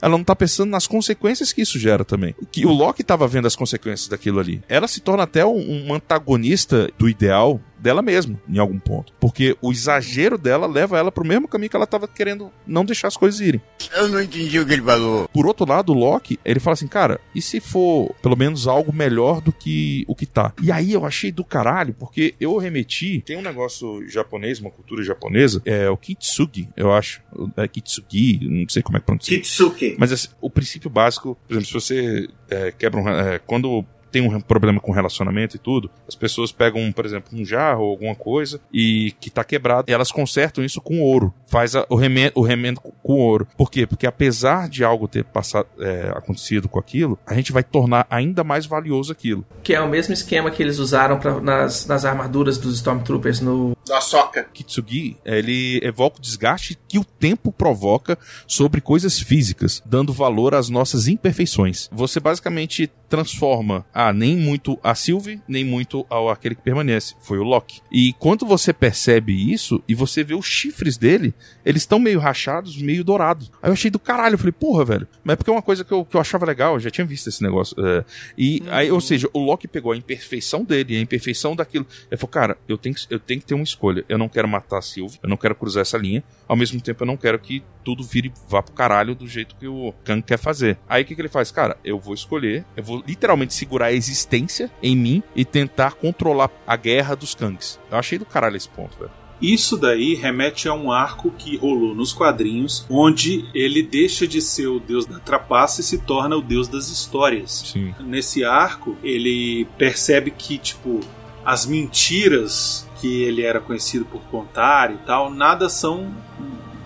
ela não tá pensando nas consequências que isso gera também. Que o Loki tava vendo as consequências daquilo ali. Ela se torna até um, um antagonista do ideal dela mesma, em algum ponto. Porque o exagero dela leva ela pro mesmo caminho que ela tava querendo não deixar as coisas irem. Eu não entendi o que ele falou. Por outro lado, o Loki, ele fala assim, cara, e se for pelo menos algo melhor do que o que tá? E aí eu achei do caralho, porque eu remeti, tem um negócio japonês, uma cultura japonesa, é o Kitsugi, eu acho. É Kitsugi, não sei como é que pronuncia. Kitsuki. Mas assim, o princípio básico, por exemplo, se você é, quebra um. é, quando tem um problema com relacionamento e tudo, as pessoas pegam, por exemplo, um jarro ou alguma coisa e que tá quebrado, e elas consertam isso com ouro. Faz a- o, remendo, o remendo com- ouro. Por quê? Porque apesar de algo ter passado, é, acontecido com aquilo, a gente vai tornar ainda mais valioso aquilo. Que é o mesmo esquema que eles usaram pra, nas, nas armaduras dos Stormtroopers no. Da soca. Kitsugi, ele evoca o desgaste que o tempo provoca sobre coisas físicas, dando valor às nossas imperfeições. Você basicamente transforma, ah, nem muito a Sylvie, nem muito ao aquele que permanece. Foi o Loki. E quando você percebe isso e você vê os chifres dele, eles estão meio rachados, meio dourados. Aí eu achei do caralho, eu falei, porra, velho. Mas é porque é uma coisa que eu, que eu achava legal, eu já tinha visto esse negócio. é. E aí, ou seja, o Loki pegou a imperfeição dele, a imperfeição daquilo. Ele falou, cara, eu tenho, que- eu tenho que ter uma escolha. Eu não quero matar a Sylvie, eu não quero cruzar essa linha. Ao mesmo tempo, eu não quero que tudo vire vá pro caralho do jeito que o Kang quer fazer. Aí o que, que ele faz? Cara, eu vou escolher, eu vou literalmente segurar a existência em mim e tentar controlar a guerra dos Kangs. Eu achei do caralho esse ponto, velho. Isso daí remete a um arco que rolou nos quadrinhos, onde ele deixa de ser o deus da trapaça e se torna o deus das histórias. Sim. Nesse arco, ele percebe que, tipo, as mentiras que ele era conhecido por contar e tal, nada são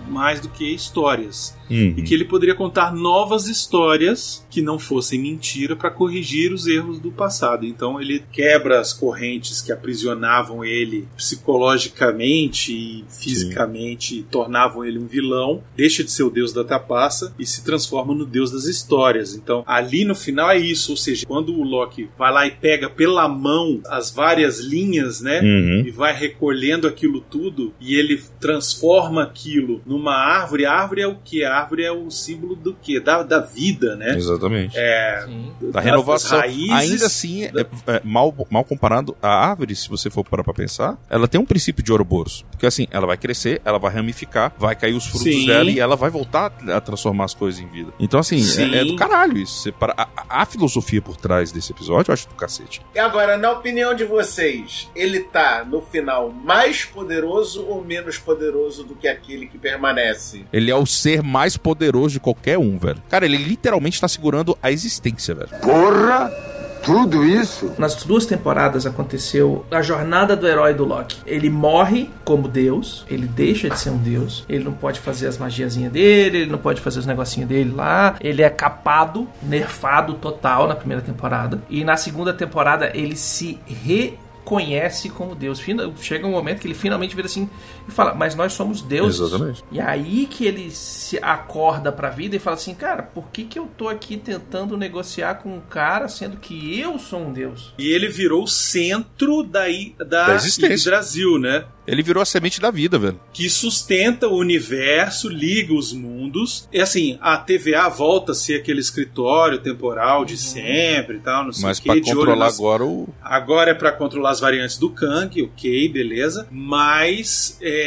mais do que histórias. Uhum. E que ele poderia contar novas histórias que não fossem mentira para corrigir os erros do passado. Então ele quebra as correntes que aprisionavam ele psicologicamente e fisicamente e tornavam ele um vilão, deixa de ser o deus da trapaça e se transforma no deus das histórias. Então ali no final é isso, ou seja, quando o Loki vai lá e pega pela mão as várias linhas, né? Uhum. E vai recolhendo aquilo tudo e ele transforma aquilo numa árvore. A árvore é o que? A árvore é o símbolo do quê? Da, da vida, né? Exatamente. É, Da renovação. das raízes, Ainda assim, é- é, mal, mal comparado, a árvore, se você for parar pra pensar, ela tem um princípio de Ouroboros. Porque assim, ela vai crescer, ela vai ramificar, vai cair os frutos Sim. dela e ela vai voltar a transformar as coisas em vida. Então, assim, Sim. é, é do caralho isso. Você para- a, a filosofia por trás desse episódio eu acho do cacete. E agora, na opinião de vocês, ele tá no final mais poderoso ou menos poderoso do que aquele que permanece? Ele é o ser mais poderoso de qualquer um, velho. Cara, ele literalmente tá segurando a existência, velho. Porra! Tudo isso? Nas duas temporadas aconteceu a jornada do herói do Loki. Ele morre como Deus, ele deixa de ser um Deus, ele não pode fazer as magiazinhas dele, ele não pode fazer os negocinhos dele lá, ele é capado, nerfado total na primeira temporada. E na segunda temporada ele se reconhece como Deus. Chega um momento que ele finalmente vira assim e fala: Mas nós somos deuses. Exatamente. E aí que ele se acorda pra vida e fala assim, cara, por que, que eu tô aqui tentando negociar com um cara sendo que eu sou um deus? E ele virou o centro da, da, Da existência. Brasil, né? Ele virou a semente da vida, velho. Que sustenta o universo, liga os mundos. E assim, a TVA volta a ser aquele escritório temporal de sempre e tal, não sei Mas o pra quê. de olho controlar nas- agora o. Agora é pra controlar as variantes do Kang, ok, beleza. Mas é,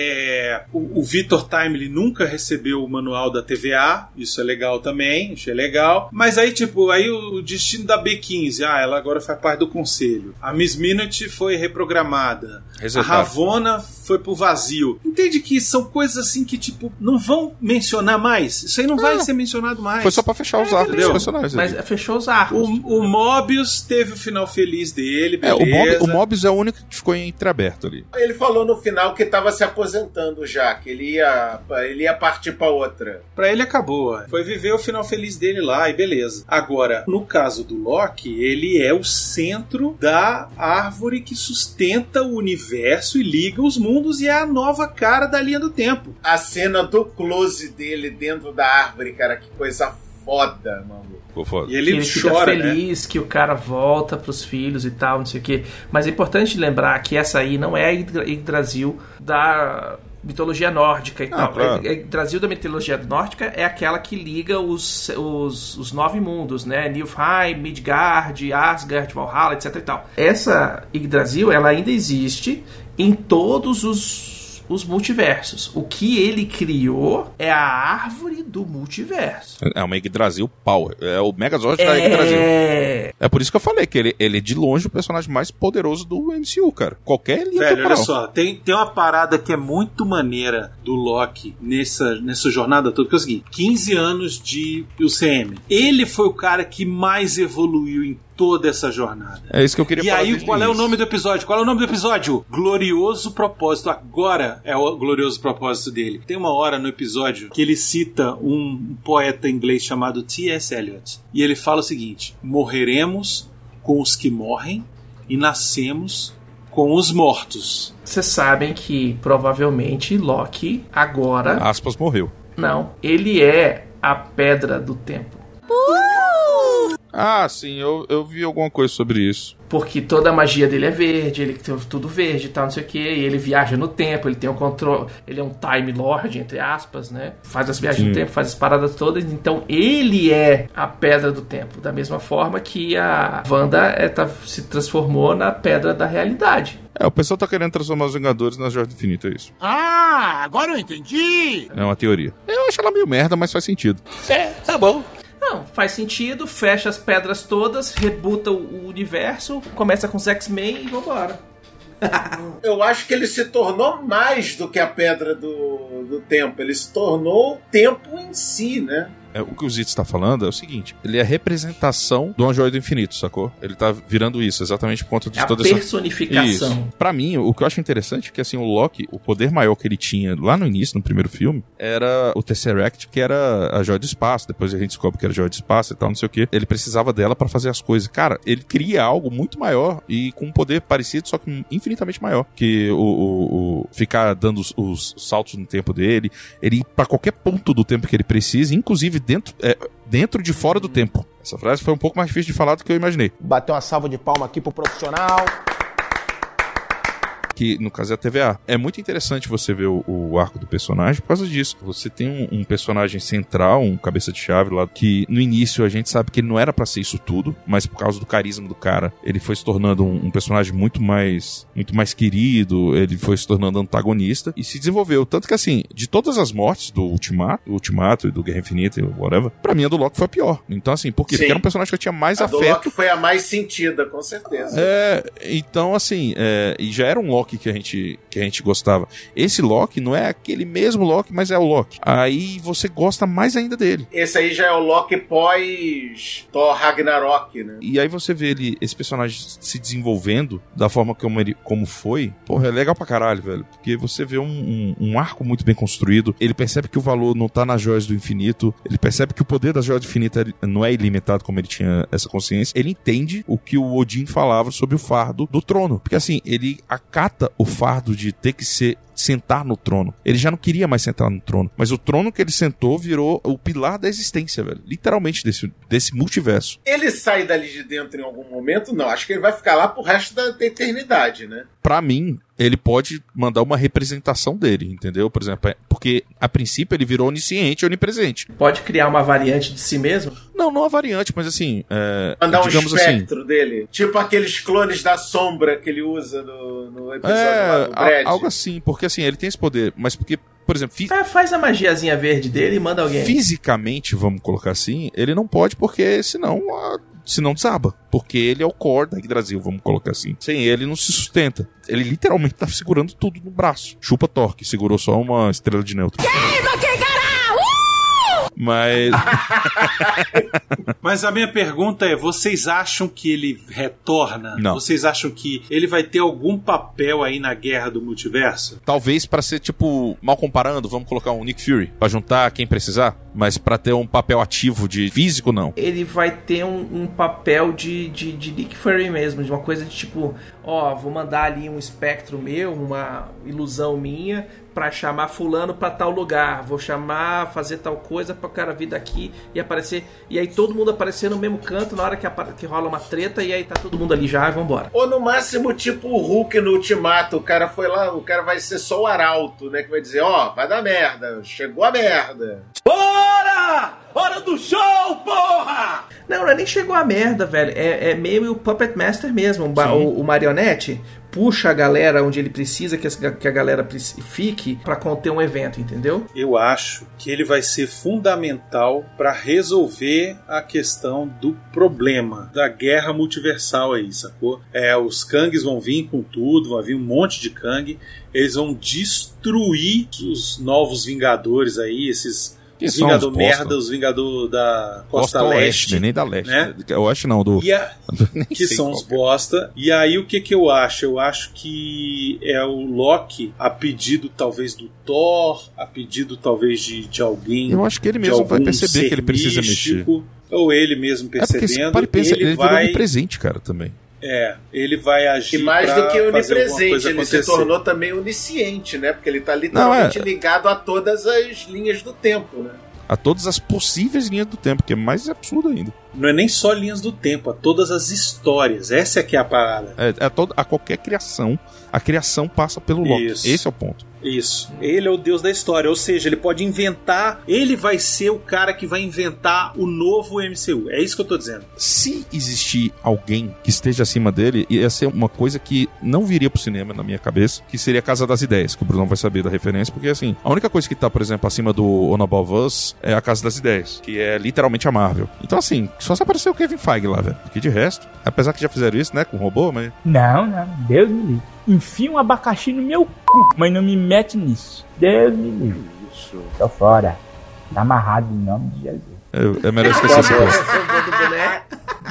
o, o Victor Timely nunca recebeu o manual da TVA, isso é legal também, achei legal. Mas aí, tipo, aí o, o destino da B15, ah, ela agora faz parte do conselho. A Miss Minute foi reprogramada. Resetar. A Ravona foi pro vazio. Entende que são coisas assim que, tipo, não vão mencionar mais. Isso aí não, vai ser mencionado mais. Foi só pra fechar os arcos dos personagens. Mas ali. fechou os arcos. O, o Mobius teve o final feliz dele, É, o, Mob, beleza. o Mobius é o único que ficou entreaberto ali. Ele falou no final que tava se aposentando já, que ele ia, ele ia partir pra outra. Pra ele acabou. Foi viver o final feliz dele lá e beleza. Agora, no caso do Loki, ele é o centro da árvore que sustenta o universo e liga os mundos e é a nova cara da linha do tempo. A cena do close dele dentro da árvore, cara, que coisa foda, mano. Ficou foda. E ele, ele fica chora, né? feliz que o cara volta pros filhos e tal, não sei o quê. Mas é importante lembrar que essa aí não é a Yggdra- Yggdrasil da mitologia nórdica e Ah, tal. claro. A Yggdrasil da mitologia nórdica é aquela que liga os, os, os nove mundos, né? Niflheim, Midgard, Asgard, Valhalla, etc e tal. Essa Yggdrasil, ela ainda existe em todos os os multiversos. O que ele criou é a árvore do multiverso. É uma Yggdrasil Power. É o Megazord da Yggdrasil. É. É por isso que eu falei que ele, ele é de longe o personagem mais poderoso do MCU, cara. Qualquer linha Velho, temporal. olha só, tem, tem uma parada que é muito maneira do Loki nessa, nessa jornada toda, que é o seguinte: 15 anos de UCM. Ele foi o cara que mais evoluiu em toda essa jornada. É isso que eu queria E falar. aí, desde qual é o nome do episódio? Qual é o nome do episódio? Glorioso Propósito. Agora é o glorioso propósito dele. Tem uma hora no episódio que ele cita um poeta inglês chamado T.S. Eliot. E ele fala o seguinte: Morreremos com os que morrem e nascemos com os mortos. Vocês sabem que provavelmente Loki agora. Aspas morreu. Não, ele é a pedra do tempo. Ah, sim, eu, eu vi alguma coisa sobre isso. Porque toda a magia dele é verde, ele tem tudo verde e tal, não sei o que, e ele viaja no tempo, ele tem o controle, ele é um Time Lord, entre aspas, né? Faz as viagens Sim. no tempo, faz as paradas todas, então ele é a pedra do tempo, da mesma forma que a Wanda é, tá- se transformou na pedra da realidade. É, o pessoal tá querendo transformar os Vingadores na Jordan Infinita, é isso. Ah, agora eu entendi. É uma teoria. Eu acho ela meio merda, mas faz sentido. É, tá bom. Não, faz sentido, fecha as pedras todas, rebuta o universo, começa com os X-Men e vambora. Eu acho que ele se tornou mais do que a pedra do, do tempo. Ele se tornou o tempo em si, né? É, o que o Zitz tá falando é o seguinte: ele é a representação do Joia do Infinito, sacou? Ele tá virando isso, exatamente por conta de É a toda essa. personificação. Pra mim, o que eu acho interessante é que assim, o Loki, o poder maior que ele tinha lá no início, no primeiro filme, era o Tesseract, que era a joia do espaço. Depois a gente descobre que era a joia do espaço e tal, não sei o que. Ele precisava dela pra fazer as coisas. Cara, ele cria algo muito maior e com um poder parecido, só que infinitamente maior. Que o, o- o- ficar dando os, os saltos no tempo dele, ele pra qualquer ponto do tempo que ele precisa, inclusive dentro, é, dentro de fora do tempo. Essa frase foi um pouco mais difícil de falar do que eu imaginei. Bater uma salva de palma aqui pro profissional. Que no caso é a TVA. É muito interessante você ver o, o arco do personagem por causa disso. Você tem um, um personagem central, um cabeça de chave lá, que no início a gente sabe que ele não era para ser isso tudo, mas por causa do carisma do cara, ele foi se tornando um, um, personagem muito mais muito mais querido, ele foi se tornando antagonista e se desenvolveu. Tanto que assim, de todas as mortes do Ultimato, do Ultimato e do Guerra Infinita e whatever, pra mim a do Loki foi a pior. Então assim, por quê? Porque era um personagem que eu tinha mais a afeto. Do Loki foi a mais sentida, com certeza. É, então assim, é, e já era um Loki que a gente que a gente gostava. Esse Loki não é aquele mesmo Loki, mas é o Loki. Aí você gosta mais ainda dele. Esse aí já é o Loki pós Thor Ragnarok, né? E aí você vê ele, esse personagem se desenvolvendo da forma como ele como foi. Porra, é legal pra caralho, velho. Porque você vê um, um, um arco muito bem construído. Ele percebe que o valor não tá nas joias do infinito. Ele percebe que o poder das joias do infinito não é ilimitado como ele tinha essa consciência. Ele entende o que o Odin falava sobre o fardo do trono. Porque assim, ele acata o fardo de ter que ser sentar no trono. Ele já não queria mais sentar no trono. Mas o trono que ele sentou virou o pilar da existência, velho. Literalmente desse, desse multiverso. Ele sai dali de dentro em algum momento? Não. Acho que ele vai ficar lá pro resto da eternidade, né? Pra mim, ele pode mandar uma representação dele, entendeu? Por exemplo, é, porque a princípio ele virou onisciente e onipresente. Pode criar uma variante de si mesmo? Não, não a variante, mas assim. É, mandar um digamos espectro assim, dele. Tipo aqueles clones da sombra que ele usa no, no episódio é, lá do Brad. Algo assim, porque assim, ele tem esse poder, mas porque por exemplo, fi... ah, faz a magiazinha verde dele e manda alguém. Fisicamente, vamos colocar assim, ele não pode porque senão a senão desaba. Porque ele é o core da Brasil, vamos colocar assim. Sem ele não se sustenta. Ele literalmente tá segurando tudo no braço. Chupa Torque, segurou só uma estrela de neutro. Mas. Mas a minha pergunta é: vocês acham que ele retorna? Não. Vocês acham que ele vai ter algum papel aí na guerra do multiverso? Talvez para ser tipo, mal comparando, vamos colocar um Nick Fury para juntar quem precisar, mas para ter um papel ativo de físico não. Ele vai ter um, um papel de, de, de Nick Fury mesmo, de uma coisa de tipo, ó, vou mandar ali um espectro meu, uma ilusão minha, para chamar fulano para tal lugar, vou chamar, fazer tal coisa para o cara vir daqui e aparecer, e aí todo mundo aparecer no mesmo canto na hora que, que rola uma treta e aí tá todo mundo ali já e vambora. Ou no máximo tipo o Hulk no Ultimato, o cara foi lá, o cara vai ser só o arauto, né, que vai dizer, ó, oh, vai dar merda, chegou a merda. Bora! Hora do show, porra! Não, não é nem chegou a merda, velho. É, é meio o Puppet Master mesmo, o, o, marionete puxa a galera onde ele precisa que a, galera fique para conter um evento, entendeu? Eu acho que ele vai ser fundamental para resolver a questão do problema da guerra multiversal aí, sacou? É, os Kangs vão vir com tudo, vai vir um monte de Kang, eles vão destruir os novos Vingadores aí, esses que os Vingador os merda, os Vingador da Costa, Costa Leste. Oeste, nem da Leste. Né? Oeste não, do. A... que são os bosta. E aí o que que eu acho? Eu acho que é o Loki, a pedido talvez do Thor, a pedido talvez de, de alguém. Eu acho que ele mesmo vai perceber que ele precisa místico, mexer. Ou ele mesmo percebendo. É porque, pensa, ele, ele vai... presente, cara, também. É, ele vai agir. E mais do que onipresente, ele se tornou também onisciente, né? Porque ele tá literalmente Não, é... ligado a todas as linhas do tempo, né? A todas as possíveis linhas do tempo, que é mais absurdo ainda. Não é nem só linhas do tempo, a todas as histórias. Essa é que é a parada. É, é a, todo, a qualquer criação, a criação passa pelo Loki. Isso. Esse é o ponto. Isso. Ele é o deus da história, ou seja, ele pode inventar, ele vai ser o cara que vai inventar o novo MCU. É isso que eu tô dizendo. Se existir alguém que esteja acima dele, ia ser uma coisa que não viria pro cinema na minha cabeça, que seria a Casa das Ideias, que o Bruno vai saber da referência, porque assim, a única coisa que tá, por exemplo, acima do On Above Us é a Casa das Ideias, que é literalmente a Marvel. Então assim, só se aparecer o Kevin Feige lá, velho. Porque de resto, apesar que já fizeram isso, né, com o robô, mas... Não, não, Deus me livre enfia um abacaxi no meu cu, mas não me mete nisso. Deus me livre. Isso. Tô fora. Tá amarrado em nome de Jesus. É, é melhor esquecer essa coisa.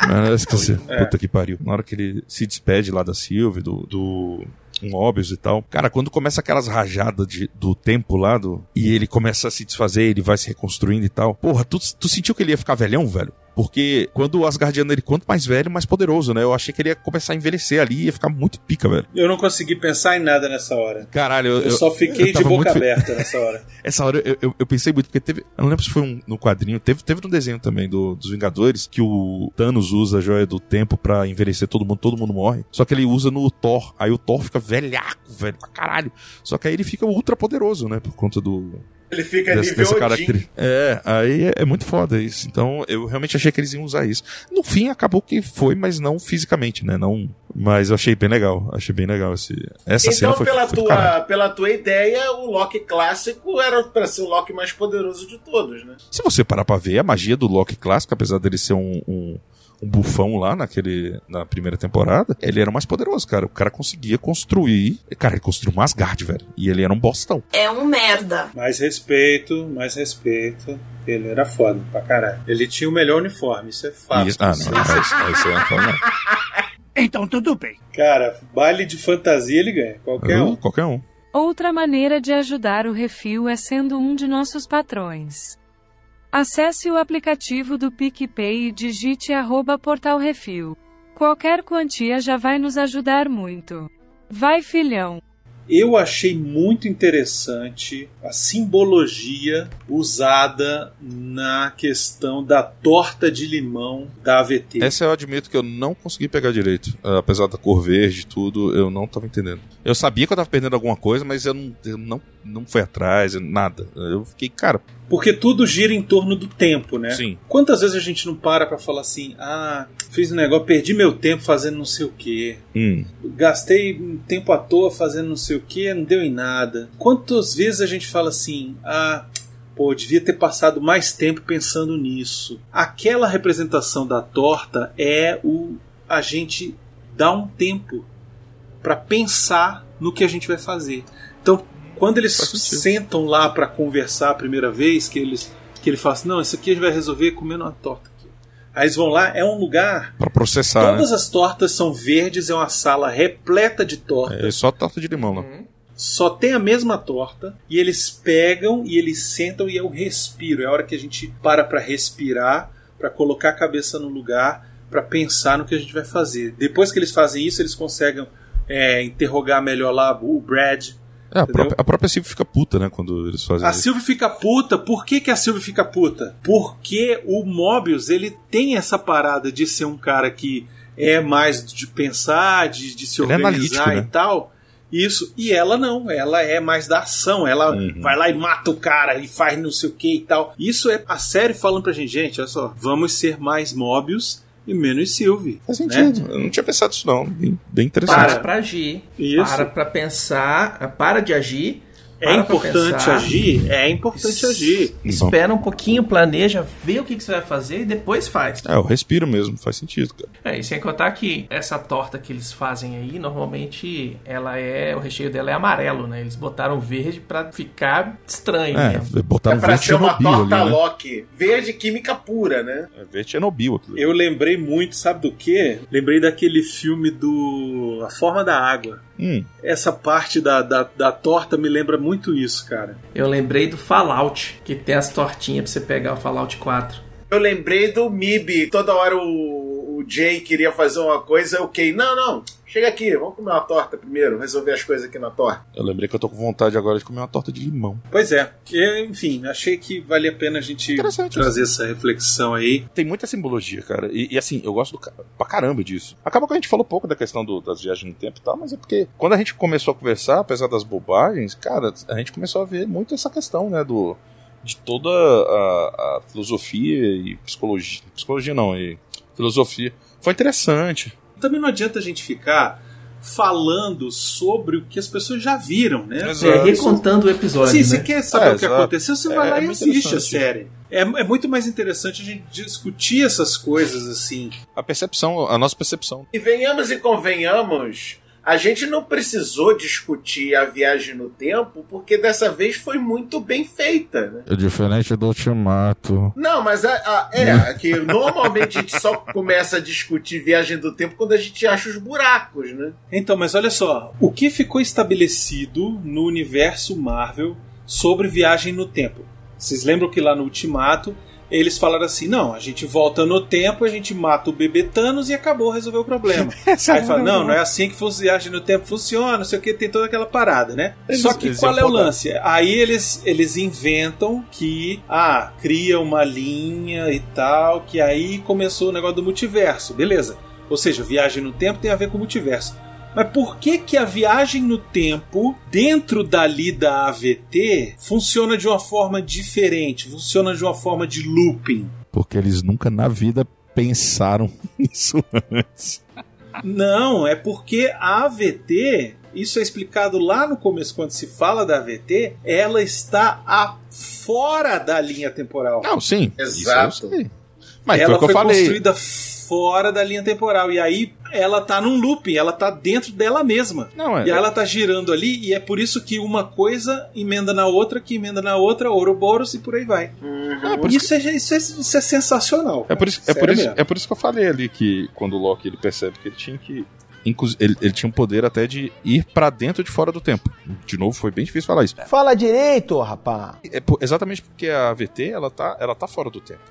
Melhor esquecer. Puta que pariu. Na hora que ele se despede lá da Silvia, do, do um óbvios e tal. Cara, quando começa aquelas rajadas de, do tempo lá, do, e ele começa a se desfazer, ele vai se reconstruindo e tal. Porra, tu, tu sentiu que ele ia ficar velhão, velho? Porque quando o Asgardiano, ele quanto mais velho, mais poderoso, né? Eu achei que ele ia começar a envelhecer ali e ia ficar muito pica, velho. Eu não consegui pensar em nada nessa hora. Caralho, eu, Eu, só fiquei eu de boca muito aberta nessa hora. Essa hora eu, eu, eu pensei muito, porque teve. Eu não lembro se foi um, no quadrinho, teve, teve no desenho também do, dos Vingadores, que o Thanos usa a joia do tempo pra envelhecer todo mundo, todo mundo morre. Só que ele usa no Thor. Aí o Thor fica velhaco, velho, pra caralho. Só que aí ele fica ultra poderoso, né? Por conta do. Ele fica desse- nível caracteri- É, aí é, é muito foda isso. Então eu realmente achei que eles iam usar isso. No fim acabou que foi, mas não fisicamente, né? Não. Mas eu achei bem legal. Achei bem legal esse. Essa cena Então, foi, pela, foi tua, pela tua ideia, o Loki clássico era pra ser o Loki mais poderoso de todos, né? Se você parar pra ver, a magia do Loki clássico, apesar dele ser um, um, um bufão lá naquele, na primeira temporada, ele era o mais poderoso, cara. O cara conseguia construir. Cara, ele construiu um Asgard, velho. E ele era um bostão. É um merda. Mais respeito, mais respeito. Ele era foda pra caralho. Ele tinha o melhor uniforme, isso é fato. Isso- ah, não, é isso, é isso não. Então tudo bem. Cara, baile de fantasia ele ganha. Qualquer Uh, um. Qualquer um. Outra maneira de ajudar o Refil é sendo um de nossos patrões. Acesse o aplicativo do PicPay e digite arroba Portal Refil. Qualquer quantia já vai nos ajudar muito. Vai filhão! Eu achei muito interessante a simbologia usada na questão da torta de limão da AVT. Essa eu admito que eu não consegui pegar direito. Ah, Apesar da cor verde e tudo, eu não tava entendendo. Eu sabia que eu tava perdendo alguma coisa, mas eu não, eu não, não fui atrás, nada. Eu fiquei, cara. Porque tudo gira em torno do tempo, né? Sim. Quantas vezes a gente não para pra falar assim: ah, fiz um negócio, perdi meu tempo fazendo não sei o quê. Hum. Gastei tempo à toa fazendo não sei o que, não deu em nada. Quantas vezes a gente fala assim, ah, pô, devia ter passado mais tempo pensando nisso. Aquela representação da torta é o a gente dar um tempo para pensar no que a gente vai fazer. Então, quando eles sentam lá para conversar a primeira vez, que eles que ele fala assim, não, isso aqui a gente vai resolver comendo uma torta. Aí eles vão lá, é um lugar Pra processar, Todas né? as tortas são verdes, é uma sala repleta de tortas. É só torta de limão lá. Só tem a mesma torta e eles pegam e eles sentam e é o respiro. É a hora que a gente para para respirar, para colocar a cabeça no lugar, para pensar no que a gente vai fazer. Depois que eles fazem isso, eles conseguem é, interrogar melhor lá o Brad. É, a, própria, a própria Silvia fica puta, né? Quando eles fazem A isso. Sylvie fica puta. Por que, que a Sylvie fica puta? Porque o Mobius ele tem essa parada de ser um cara que é mais de pensar, de, de se Ele é organizar analítico, e né? tal. Isso. E ela não. Ela é mais da ação. Ela Uhum. vai lá e mata o cara e faz não sei o que e tal. Isso é a série falando pra gente, gente, olha só, vamos ser mais Mobius e menos Sylvie. Faz né? sentido. Eu não tinha pensado isso, não. Bem, bem interessante. Para pra agir. Isso. Para pra pensar. Para de agir. É importante pensar, agir? É importante agir. Espera um pouquinho, planeja, vê o que, que você vai fazer e depois faz. É, eu respiro mesmo, faz sentido, cara. É, e sem contar que essa torta que eles fazem aí, normalmente ela é. O recheio dela é amarelo, né? Eles botaram verde pra ficar estranho É, mesmo. botaram é pra verde ser uma torta ali, né? Loki. Verde química pura, né? É verde Chernobyl aquilo. Eu lembrei muito, sabe do que? Lembrei daquele filme do A Forma da Água. Hum. Essa parte da, da, da torta me lembra muito isso, cara. Eu lembrei do Fallout, que tem as tortinhas pra você pegar o Fallout 4. Eu lembrei do MIB. Toda hora o, o Jay queria fazer uma coisa, ok. Não, não. Chega aqui, vamos comer uma torta primeiro, resolver as coisas aqui na torta. Eu lembrei que eu tô com vontade agora de comer uma torta de limão. Pois é. Eu, enfim, achei que valia a pena a gente trazer essa reflexão aí. Tem muita simbologia, cara. E, e, assim, eu gosto do, pra caramba disso. Acaba que a gente falou pouco da questão do- das viagens no tempo e tal, mas é porque quando a gente começou a conversar, apesar das bobagens, cara, a gente começou a ver muito essa questão, né, do de toda a, a filosofia e psicologia. Psicologia não, e filosofia. Foi interessante. Também não adianta a gente ficar falando sobre o que as pessoas já viram, né? É, recontando o episódio. Sim, né? você quer saber É, o que exato. aconteceu, você vai É, lá é e muito assiste a série. É, é muito mais interessante a gente discutir essas coisas assim. A percepção, a nossa percepção. E venhamos e convenhamos, a gente não precisou discutir a viagem no tempo, porque dessa vez foi muito bem feita, né? É diferente do Ultimato. Não, mas a, a- é que normalmente a gente só começa a discutir viagem do tempo quando a gente acha os buracos, né? Então, mas olha só, o que ficou estabelecido no universo Marvel sobre viagem no tempo? Vocês lembram que lá no Ultimato eles falaram assim: não, a gente volta no tempo, a gente mata o bebê Thanos e acabou, resolveu o problema. Aí fala: não, não é assim que viagem no tempo funciona, não sei o que, tem toda aquela parada, né? Eles- Só que qual é o lance? Aí eles, eles inventam que, ah, cria uma linha e tal, que aí começou o negócio do multiverso, beleza. Ou seja, viagem no tempo tem a ver com o multiverso. Mas por que que a viagem no tempo, dentro dali da AVT, funciona de uma forma diferente, funciona de uma forma de looping? Porque eles nunca na vida pensaram nisso antes. Não, é porque a AVT, isso é explicado lá no começo, quando se fala da AVT, ela está a fora da linha temporal. Não, sim. Exato. Isso eu sei. Mas ela foi o que eu foi falei. construída fora da linha temporal. E aí ela tá num looping, ela tá dentro dela mesma. Não, é- e aí ela tá girando ali, e é por isso que uma coisa emenda na outra, que emenda na outra, Ouroboros e por aí vai. isso, é, isso, é, isso é sensacional. É por, isso, é, por isso, mesmo. é por isso que eu falei ali que quando o Loki ele percebe que ele tinha que. Ele, ele tinha um poder até de ir pra dentro de fora do tempo. De novo, foi bem difícil falar isso. Fala direito, rapá. É por- exatamente porque a AVT ela tá, ela tá fora do tempo.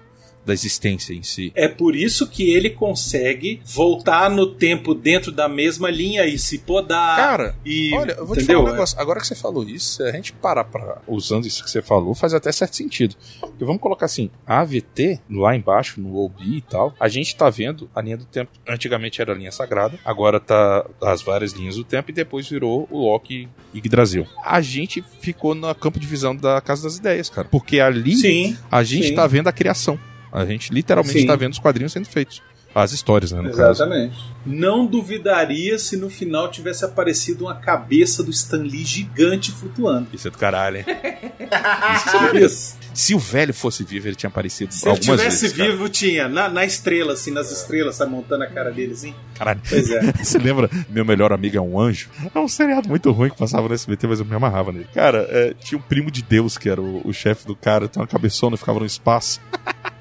Da existência em si. É por isso que ele consegue voltar no tempo dentro da mesma linha e se podar. Cara, e, Olha, eu vou te entendeu? falar um negócio. Agora que você falou isso, se a gente parar pra. usando isso que você falou, faz até certo sentido. Porque vamos colocar assim: a AVT, lá embaixo, no OBI e tal, a gente tá vendo a linha do tempo. Antigamente era a linha sagrada, agora tá as várias linhas do tempo e depois virou o Loki Yggdrasil. A gente ficou no campo de visão da Casa das Ideias, cara. Porque ali Sim, a gente sim. tá vendo a criação. A gente literalmente Sim. tá vendo os quadrinhos sendo feitos. As histórias, né? No caso. Exatamente. Não duvidaria se no final tivesse aparecido uma cabeça do Stan Lee gigante flutuando. Isso é do caralho, hein? Isso. Se o velho fosse vivo, ele tinha aparecido Se ele algumas tivesse vezes. cara. vivo, tinha. Na, na estrela, assim, nas estrelas, sabe, montando a cara dele, assim. Caralho. Pois é. Você lembra? Meu melhor amigo é um anjo? É um seriado muito ruim que passava no SBT, mas eu me amarrava nele. Cara, é, tinha um primo de Deus que era o, o chefe do cara, tem uma cabeçona e ficava no espaço.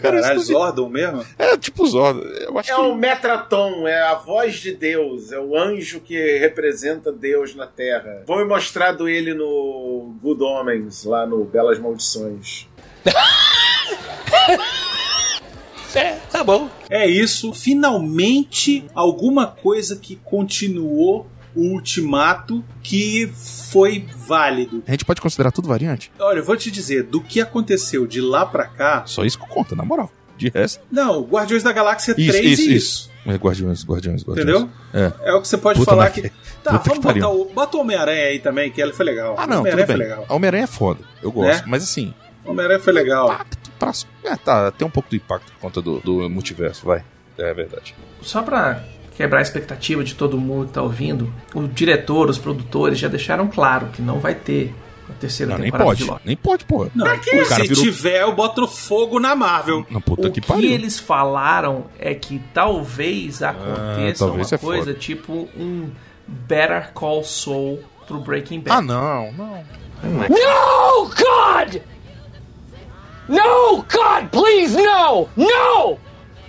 Caralho, isso- Zordon mesmo? É tipo Zordon. Eu acho É que. o Metraton, é a voz de Deus, é o anjo que representa Deus na Terra. Foi mostrado ele no Good Homens, lá no Belas Maldições. É, tá bom. É isso. Finalmente, alguma coisa que continuou o ultimato que foi válido. A gente pode considerar tudo variante? Olha, eu vou te dizer, do que aconteceu de lá pra cá. Só isso que conta, na moral. De resto. Não, Guardiões da Galáxia Isso, 3 isso, e isso. isso. É, Guardiões, Guardiões, Guardiões. Entendeu? É. É o que você pode Puta falar que. Tá, Puta que vamos botar o. Bota o Homem-Aranha aí também, que ele foi legal. Ah, não, Homem-Aranha foi legal. A Homem-Aranha é foda. Eu gosto. Né? Mas assim, Homem-Aranha foi legal. pra... é, tá, tem um pouco do impacto por conta do, do multiverso, vai. É verdade. Só pra quebrar a expectativa de todo mundo que tá ouvindo, o diretor, os produtores já deixaram claro que não vai ter a terceira Não, nem temporada pode. de Loki. Nem pode, pô. Não, o cara se virou. tiver, eu boto fogo na Marvel. Não, puta o que que, pariu. eles falaram é que talvez aconteça talvez uma é coisa foda. tipo um Better Call Saul pro Breaking Bad. Ah, não, não. No, God! No, God, please, no! No!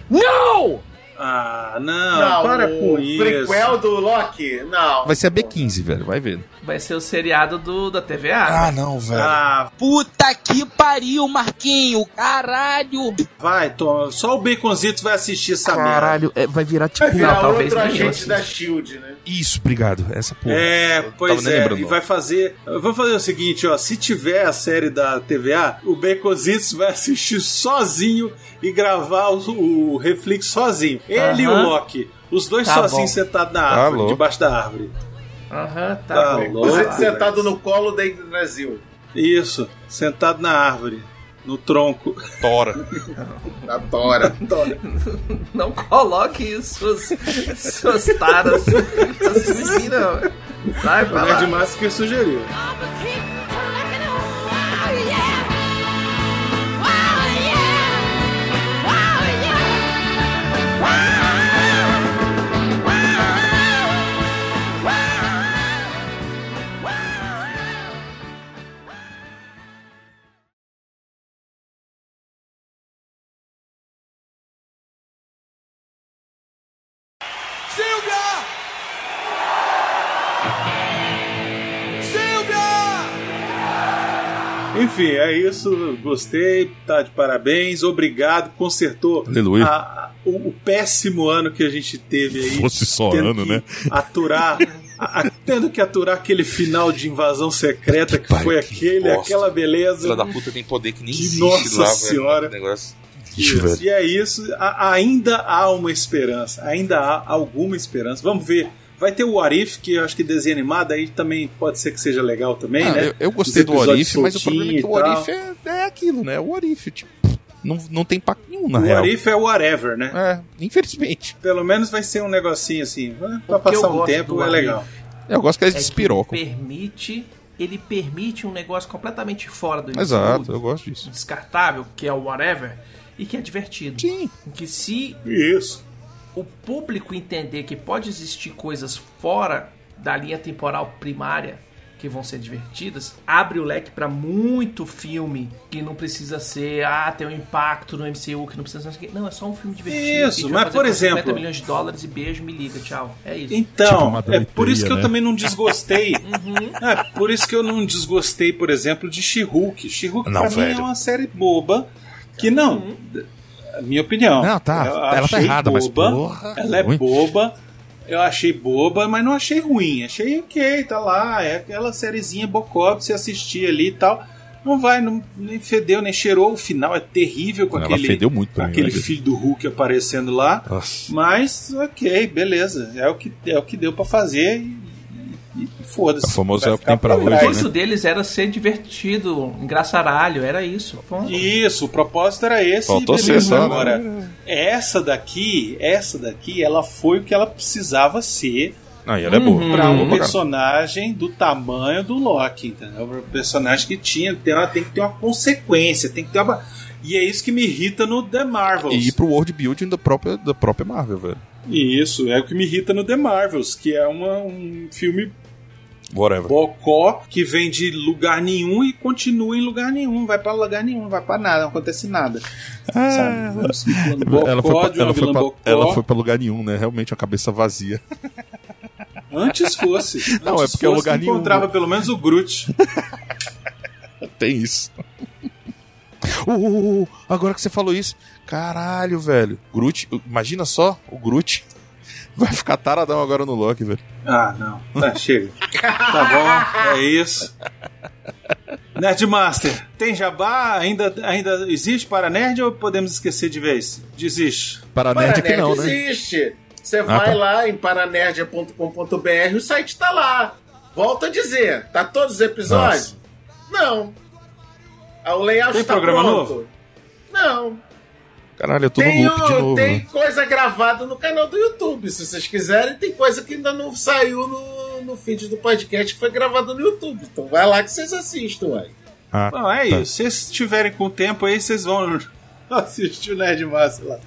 No! Ah, não, para o com isso. prequel do Loki? Não. Vai ser a B15, velho, vai ver. Vai ser o seriado do, da TVA. Ah, não, velho. Ah, Puta que pariu, Marquinho! Caralho! vai, Tom. Só o Baconzitos vai assistir essa merda. Caralho, é, vai virar tipo. Vai virar Não, talvez agente assim. da SHIELD, né? Isso, obrigado. Essa porra. É, pois é, e vai fazer. Vamos fazer o seguinte, ó. Se tiver a série da TVA, o Baconzitos vai assistir sozinho e gravar o, o Reflex sozinho. Ele e o. Loki. Os dois Tá sozinhos sentados na Tá árvore, louco. debaixo da árvore. Aham, tá, Tá bom. louco. Você sentado no colo da Brasil. Isso, sentado na árvore, no tronco. Tora. Da Tora. Não coloque suas, suas taras. Assim, não. Sai O Nerd lá. Master sugeriu. Enfim, é isso. Gostei, tá de parabéns. Obrigado, consertou Aleluia. a- a- o, o péssimo ano que a gente teve aí. Fosse só tendo ano, que né? Aturar. a- a- tendo que aturar aquele final de invasão secreta que, foi aquele, aquela beleza. Filha da puta tem poder que nem Que existe nossa lá, velho. senhora. Que negócio. Isso, E é isso. A- ainda há uma esperança. Ainda há alguma esperança. Vamos ver. Vai ter o What If, que eu acho que desenho animado aí também pode ser que seja legal também, Ah, né? eu, eu gostei Os do What episódios If, mas o problema é que o soltinho e What tal. If é, é aquilo, né? O What If, tipo, não, não tem impacto nenhum na O real. What If é whatever, né? É, infelizmente. Pelo menos vai ser um negocinho assim. Pra O passar um tempo é legal. If Eu gosto que eles é despirocam. ele permite, ele permite um negócio completamente fora do Exato, MCU, eu gosto disso. descartável, que é o whatever, e que é divertido. Sim. Que se Isso. O público entender que pode existir coisas fora da linha temporal primária que vão ser divertidas, abre o leque pra muito filme que não precisa ser, ah, tem um impacto no MCU que não precisa ser, não, é só um filme divertido. Isso, mas, por por 50 exemplo- milhões de dólares e beijo, me liga, tchau. É isso. Então, uma é por isso que eu né? também não desgostei. Uhum. É, por isso que eu não desgostei, por exemplo, de She-Hulk. She-Hulk pra mim é velho. uma série boba que não. A minha opinião. Não, tá. Eu Ela tá errada, mas boba, porra, Ela é ruim. boba. Eu achei boba, mas não achei ruim. Achei ok, tá lá. É aquela sériezinha bocó pra você assistir ali e tal. Não vai, não, nem fedeu, nem cheirou. O final é terrível com Ela aquele, fedeu muito pra mim, aquele né? filho do Hulk aparecendo lá. Nossa. Mas, ok, beleza. É o que, é o que deu pra fazer e, foda-se. O famoso é o que tem pra hoje, O trás. né? intuito deles era ser divertido, engraçaralho, era isso. Ponto. Isso, o propósito era esse. Faltou e ser só, né? Agora, essa daqui, essa daqui, ela foi o que ela precisava ser e ela é boa. pra Boa um pra caralho. personagem do tamanho do Loki, entendeu? Pra um personagem que tinha, tem, ela tem que ter uma consequência, tem que ter uma. E é isso que me irrita no The Marvels. E ir pro world building da própria, da própria Marvel, velho. Isso, é o que me irrita no The Marvels, que é uma, um filme Whatever. bocó que vem de lugar nenhum e continua em lugar nenhum, vai pra lugar nenhum, não vai pra nada, não acontece nada. Sabe? Vamos falando bocó. Ela foi, pra, de uma ela, foi vilã pra, bocó. ela foi pra lugar nenhum, né? Realmente a cabeça vazia. Antes fosse. Não, Antes é porque é fosse, lugar nenhum. encontrava pelo menos o Groot. Tem isso. Uh, uh, uh, agora que você falou isso, caralho, velho. Groot, imagina só, o Groot vai ficar taradão agora no Loki, velho. Ah, não. Tá, chega. Tá bom, é isso. Nerdmaster, tem jabá? Ainda, ainda existe para nerd ou podemos esquecer de vez? Desiste. Para nerd aqui não, né? existe. Você Ah, vai tá. lá em paranerdia.com.br, o site tá lá. Volto a dizer, tá todos os episódios? Não. Ah, O layout Tem tá programa pronto? novo? Não. Caralho, eu tô Tem, no loop de novo. tem né? coisa gravada no canal do YouTube. Se vocês quiserem, tem coisa que ainda não saiu no, no feed do podcast que foi gravada no YouTube. Então vai lá que vocês assistam, uai. Ah, Bom, é tá. isso. Se vocês tiverem com tempo aí, vocês vão assistir o Nerdmaster lá.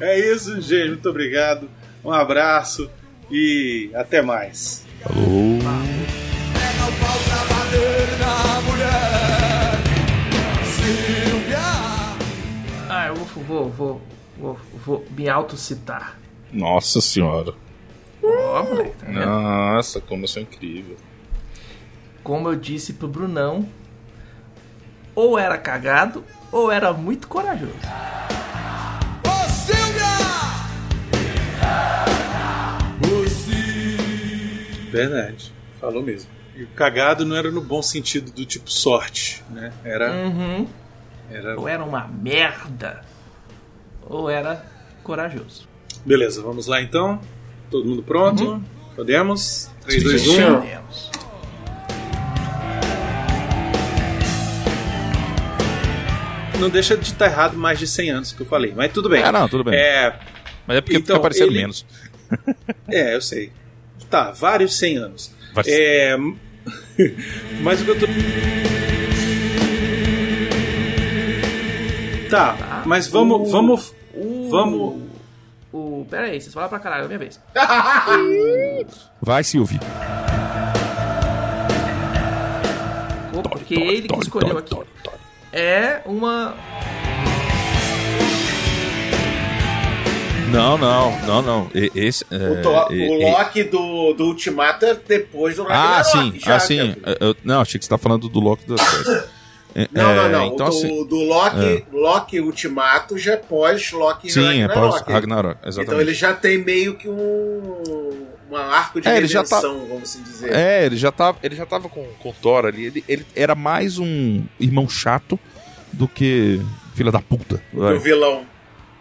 É isso, gente. Muito obrigado. Um abraço e até mais. Falou. Vou, vou, vou, vou, vou me autocitar. Nossa senhora. Ó, moleque, tá vendo? Nossa, como eu sou incrível. Como eu disse pro Brunão, ou era cagado, ou era muito corajoso. Verdade. Falou mesmo. E o cagado não era no bom sentido do tipo sorte, né? Era. Uhum. era... Ou era uma merda, ou era corajoso. Beleza, vamos lá então. Todo mundo pronto? Uhum. Podemos? 3, Sim, 2, sim. 1. Podemos. Não deixa de estar errado mais de 100 anos que eu falei, mas tudo bem. Ah, não, tudo bem. É, Mas é porque Então, fica parecendo ele- menos. é, eu sei. Tá, vários 100 anos. Vai- É, mas o que eu tô. Tá, mas vamos. O- vamos. O, Vamos. O, pera aí, vocês falam pra caralho, é minha vez. Vai, Silvio. Porque ele que escolheu aqui. É uma. Não, não, não, não. Esse, é, O, to- e- o Loki do, do Ultimato é depois do Ah, Ragnarok. sim, já, ah, sim. Eu- eu- não, achei que você tá falando do Loki da série. É, Não, não, é, não. Então, o assim, do, do Loki, é. Loki Ultimato já é pós-Loki Sim, é Ragnarok. pós Ragnarok, exatamente. Então ele já tem meio que um, um arco de É, ele já tá- redenção, vamos assim dizer. É, ele já tava, ele já tava com, com o Thor ali. Ele, ele era mais um irmão chato do que filha da puta. Do vai. vilão.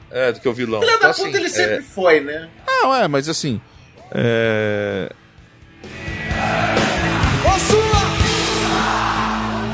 É, do que o vilão. Filha Então, da puta assim, ele é- sempre foi, né? Não, é, mas assim. É. Ô, sua!